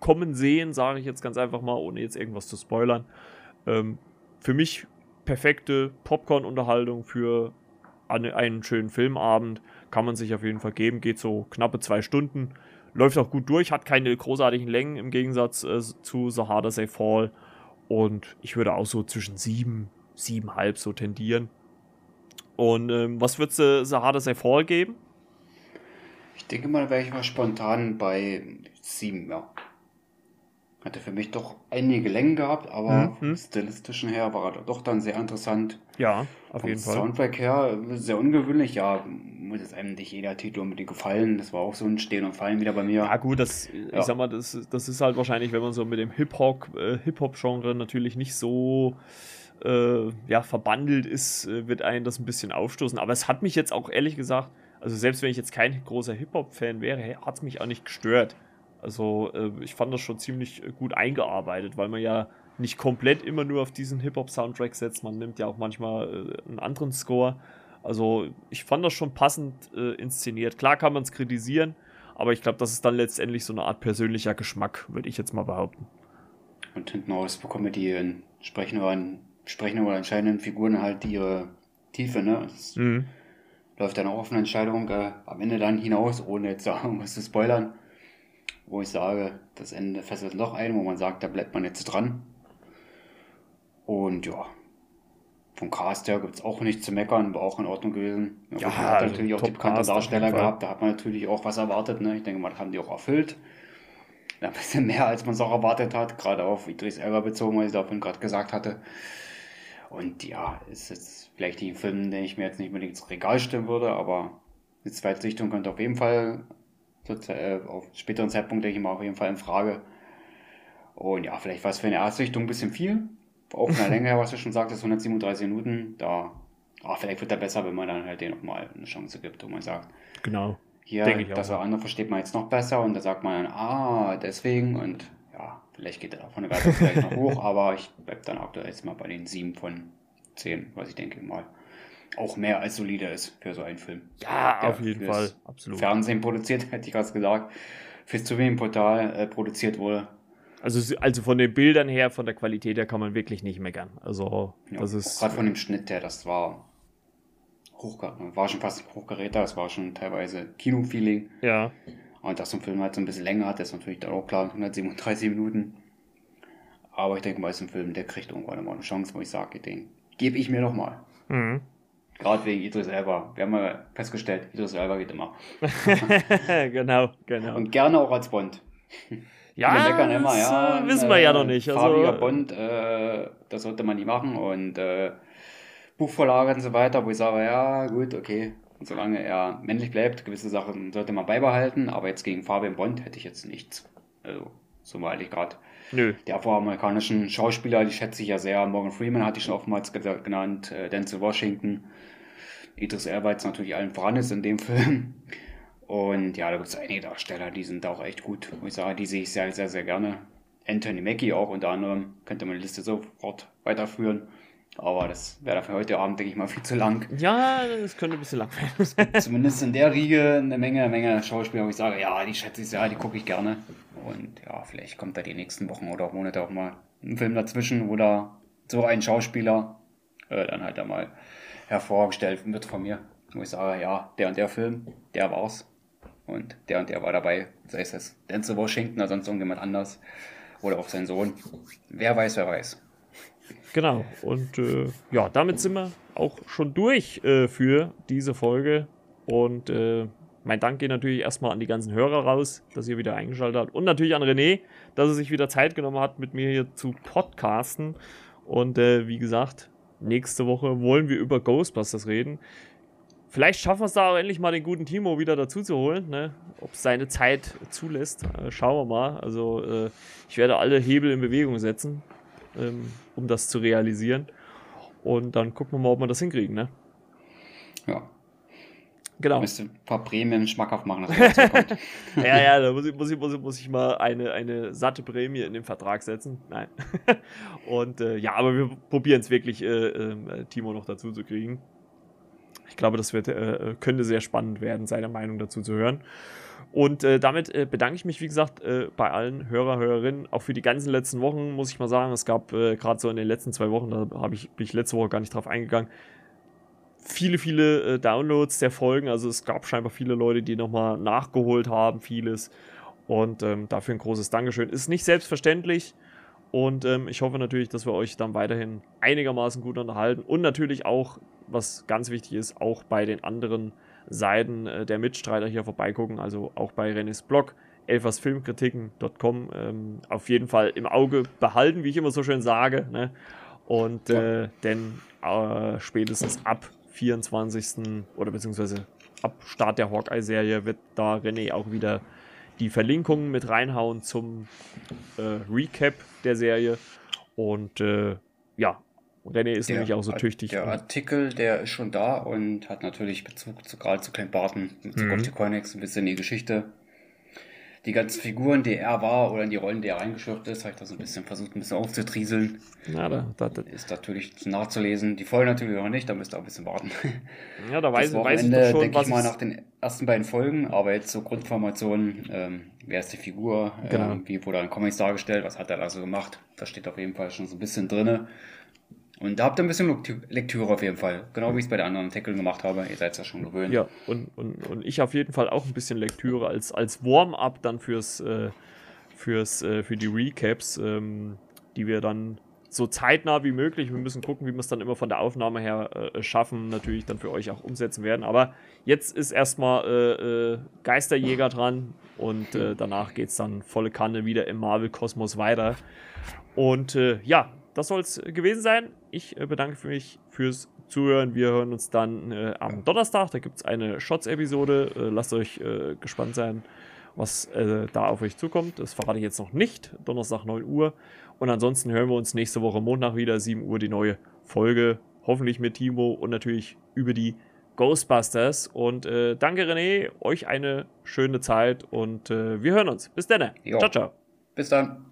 kommen sehen, sage ich jetzt ganz einfach mal, ohne jetzt irgendwas zu spoilern. Ähm, für mich perfekte Popcorn-Unterhaltung für eine, einen schönen Filmabend. Kann man sich auf jeden Fall geben. Geht so knappe zwei Stunden. Läuft auch gut durch, hat keine großartigen Längen im Gegensatz äh, zu The Harder Say Fall. Und ich würde auch so zwischen sieben, siebenhalb so tendieren. Und ähm, was würdest du The Harder Say Fall geben? Ich denke mal, wäre ich mal spontan bei 7, ja. Hatte für mich doch einige Längen gehabt, aber Mhm. vom stilistischen her war er doch dann sehr interessant. Ja, auf Vom jeden Fall. Soundtrack her sehr ungewöhnlich, ja, muss jetzt einem nicht jeder Titel unbedingt gefallen. Das war auch so ein Stehen und Fallen wieder bei mir. Ja, gut, das, Ja. ich sag mal, das, das ist halt wahrscheinlich, wenn man so mit dem Hip-Hop, äh, Hip-Hop-Genre natürlich nicht so äh, ja, verbandelt ist, äh, wird einen das ein bisschen aufstoßen. Aber es hat mich jetzt auch ehrlich gesagt, also selbst wenn ich jetzt kein großer Hip-Hop-Fan wäre, hat es mich auch nicht gestört. Also äh, ich fand das schon ziemlich äh, gut eingearbeitet, weil man ja nicht komplett immer nur auf diesen Hip-Hop-Soundtrack setzt. Man nimmt ja auch manchmal äh, einen anderen Score. Also ich fand das schon passend äh, inszeniert. Klar kann man es kritisieren, aber ich glaube, das ist dann letztendlich so eine Art persönlicher Geschmack, würde ich jetzt mal behaupten. Und hinten raus bekommen die entsprechenden oder, entsprechenden oder entscheidenden Figuren halt ihre Tiefe, ne? Das Mhm. Läuft dann auch auf eine Entscheidung äh, am Ende dann hinaus, ohne jetzt *laughs* sagen, was zu spoilern. Wo ich sage, das Ende fesselt noch ein, wo man sagt, da bleibt man jetzt dran. Und ja, vom Cast her gibt es auch nichts zu meckern, war auch in Ordnung gewesen. Ja, man hat also natürlich auch die bekannten Darsteller gehabt, da hat man natürlich auch was erwartet. Ne? Ich denke mal, das haben die auch erfüllt. Ein bisschen mehr, als man es auch erwartet hat, gerade auf Idris Elba bezogen, was ich davon gerade gesagt hatte. Und ja, ist jetzt vielleicht nicht ein Film, den ich mir jetzt nicht unbedingt ins Regal stellen würde, aber eine Zweitsichtung könnte auf jeden Fall äh, auf späteren Zeitpunkt, denke ich mal, auf jeden Fall in Frage. Und ja, vielleicht war es für eine Erstsichtung ein bisschen viel. Auch von der *laughs* Länge her, was du schon sagtest, 137 Minuten. Da, ah, vielleicht wird er besser, wenn man dann halt den nochmal eine Chance gibt, wo man sagt, Genau. hier, das andere versteht man jetzt noch besser und da sagt man dann, ah, deswegen und vielleicht geht er auch von der Wertung vielleicht noch hoch, aber ich bleibe dann aktuell jetzt mal bei den 7 von 10, was ich denke mal auch mehr als solide ist für so einen Film. Ja, auf jeden Fall. Absolut. Fernsehen produziert, *laughs* hätte ich gerade gesagt, fürs Streaming-Portal äh, produziert wurde. Also, also von den Bildern her, von der Qualität her kann man wirklich nicht meckern. Also, Ja, das ist. Gerade von dem Schnitt her, das war hochger war schon fast hochgeräter, das war schon teilweise Kino-Feeling. Ja. Und dass so ein Film halt so ein bisschen länger hat, ist natürlich dann auch klar, 137 Minuten. Aber ich denke mal, ist ein Film, der kriegt irgendwann mal eine Chance, wo ich sage, den gebe ich mir noch mal. Mhm. Gerade wegen Idris Elba. Wir haben ja festgestellt, Idris Elba geht immer. *laughs* genau, genau. Und gerne auch als Bond. *laughs* Ja, immer, ja. Wissen wir ja noch nicht. Also, farbiger Bond, äh, das sollte man nie machen und äh, Buchvorlage und so weiter, wo ich sage, ja, gut, okay. Und solange er männlich bleibt, gewisse Sachen sollte man beibehalten, aber jetzt gegen Fabian Bond hätte ich jetzt nichts. Also, so mal ich gerade. Nö. Der afroamerikanischen Schauspieler, die schätze ich ja sehr. Morgan Freeman hatte ich schon oftmals genannt, äh, Denzel Washington. Idris Elba jetzt natürlich allen voran ist in dem *laughs* Film. Und ja, da gibt es einige Darsteller, die sind auch echt gut. Muss ich sagen, die sehe ich sehr, sehr, sehr gerne. Anthony Mackie auch unter anderem. Könnte man die Liste sofort weiterführen. Aber das wäre für heute Abend, denke ich mal, viel zu lang. Ja, das könnte ein bisschen lang werden. Zumindest in der Riege eine Menge, Menge Schauspieler, wo ich sage, ja, die schätze ich sehr, die gucke ich gerne. Und ja, vielleicht kommt da die nächsten Wochen oder Monate auch mal ein Film dazwischen, wo da so ein Schauspieler äh, dann halt einmal hervorgestellt wird von mir. Wo ich sage, ja, der und der Film, der war's. Und der und der war dabei. Sei es das Denzel Washington oder sonst irgendjemand anders. Oder auch sein Sohn. Wer weiß, wer weiß. Genau. Und äh, ja, damit sind wir auch schon durch äh, für diese Folge. Und äh, mein Dank geht natürlich erstmal an die ganzen Hörer raus, dass ihr wieder eingeschaltet habt. Und natürlich an René, dass er sich wieder Zeit genommen hat, mit mir hier zu podcasten. Und äh, wie gesagt, nächste Woche wollen wir über Ghostbusters reden. Vielleicht schaffen wir es da auch endlich mal den guten Timo wieder dazu zu holen, ne? ob es seine Zeit zulässt. Äh, schauen wir mal. Also äh, ich werde alle Hebel in Bewegung setzen, ähm, um das zu realisieren. Und dann gucken wir mal, ob wir das hinkriegen. Ne? Ja. Genau. Müsste ein paar Prämien schmackhaft machen, dass er kommt. *laughs* ja, ja, da muss ich, muss ich, muss ich, muss ich mal eine, eine satte Prämie in den Vertrag setzen. Nein. *laughs* Und äh, ja, aber wir probieren es wirklich, äh, äh, Timo noch dazu zu kriegen. Ich glaube, das wird, äh, könnte sehr spannend werden, seine Meinung dazu zu hören. Und äh, damit äh, bedanke ich mich, wie gesagt, äh, bei allen Hörer, Hörerinnen. Auch für die ganzen letzten Wochen, muss ich mal sagen. Es gab äh, gerade so in den letzten zwei Wochen, da ich, bin ich letzte Woche gar nicht drauf eingegangen, viele, viele äh, Downloads der Folgen. Also es gab scheinbar viele Leute, die nochmal nachgeholt haben, vieles. Und ähm, dafür ein großes Dankeschön. Ist nicht selbstverständlich. Und ähm, ich hoffe natürlich, dass wir euch dann weiterhin einigermaßen gut unterhalten. Und natürlich auch was ganz wichtig ist, auch bei den anderen Seiten äh, der Mitstreiter hier vorbeigucken, also auch bei Renes Blog, elfersfilmkritiken.com, ähm, auf jeden Fall im Auge behalten, wie ich immer so schön sage. Ne? Und äh, denn äh, spätestens ab 24. oder beziehungsweise ab Start der Hawkeye-Serie wird da René auch wieder die Verlinkungen mit reinhauen zum äh, Recap der Serie. Und äh, ja, René ist der, nämlich auch so tüchtig. Der Artikel, der ist schon da und hat natürlich Bezug zu, gerade zu Clint Barton, Bezug mhm. auf die Comics, ein bisschen die Geschichte. Die ganzen Figuren, die er war oder in die Rollen, die er reingeschürft ist, habe ich das ein bisschen versucht, ein bisschen aufzutrieseln. Ja, da, da, da. Ist natürlich nachzulesen. Die Folge natürlich noch nicht, da müsst ihr auch ein bisschen warten. *laughs* Ja, da weiß, weiß ich doch schon, denke ich mal nach den ersten beiden Folgen, aber jetzt so Grundformationen, ähm, wer ist die Figur, genau. ähm, wie wurde er in Comics dargestellt, was hat er da so gemacht, das steht auf jeden Fall schon so ein bisschen drin. Und da habt ihr ein bisschen Lektüre auf jeden Fall. Genau wie ich es bei den anderen Artikeln gemacht habe. Ihr seid es ja schon gewöhnt. Ja, und, und, und ich auf jeden Fall auch ein bisschen Lektüre als, als Warm-up dann fürs, äh, fürs, äh, für die Recaps, ähm, die wir dann so zeitnah wie möglich, wir müssen gucken, wie wir es dann immer von der Aufnahme her äh, schaffen, natürlich dann für euch auch umsetzen werden. Aber jetzt ist erstmal äh, äh, Geisterjäger dran und äh, danach geht es dann volle Kanne wieder im Marvel-Kosmos weiter. Und ja, das soll es gewesen sein. Ich äh, bedanke mich fürs Zuhören. Wir hören uns dann äh, am Donnerstag. Da gibt es eine Shots-Episode. Äh, lasst euch äh, gespannt sein, was äh, da auf euch zukommt. Das verrate ich jetzt noch nicht. Donnerstag 9 Uhr. Und ansonsten hören wir uns nächste Woche Montag wieder, 7 Uhr, die neue Folge. Hoffentlich mit Timo und natürlich über die Ghostbusters. Und danke, René. Euch eine schöne Zeit und wir hören uns. Bis dann. Ciao, ciao. Bis dann.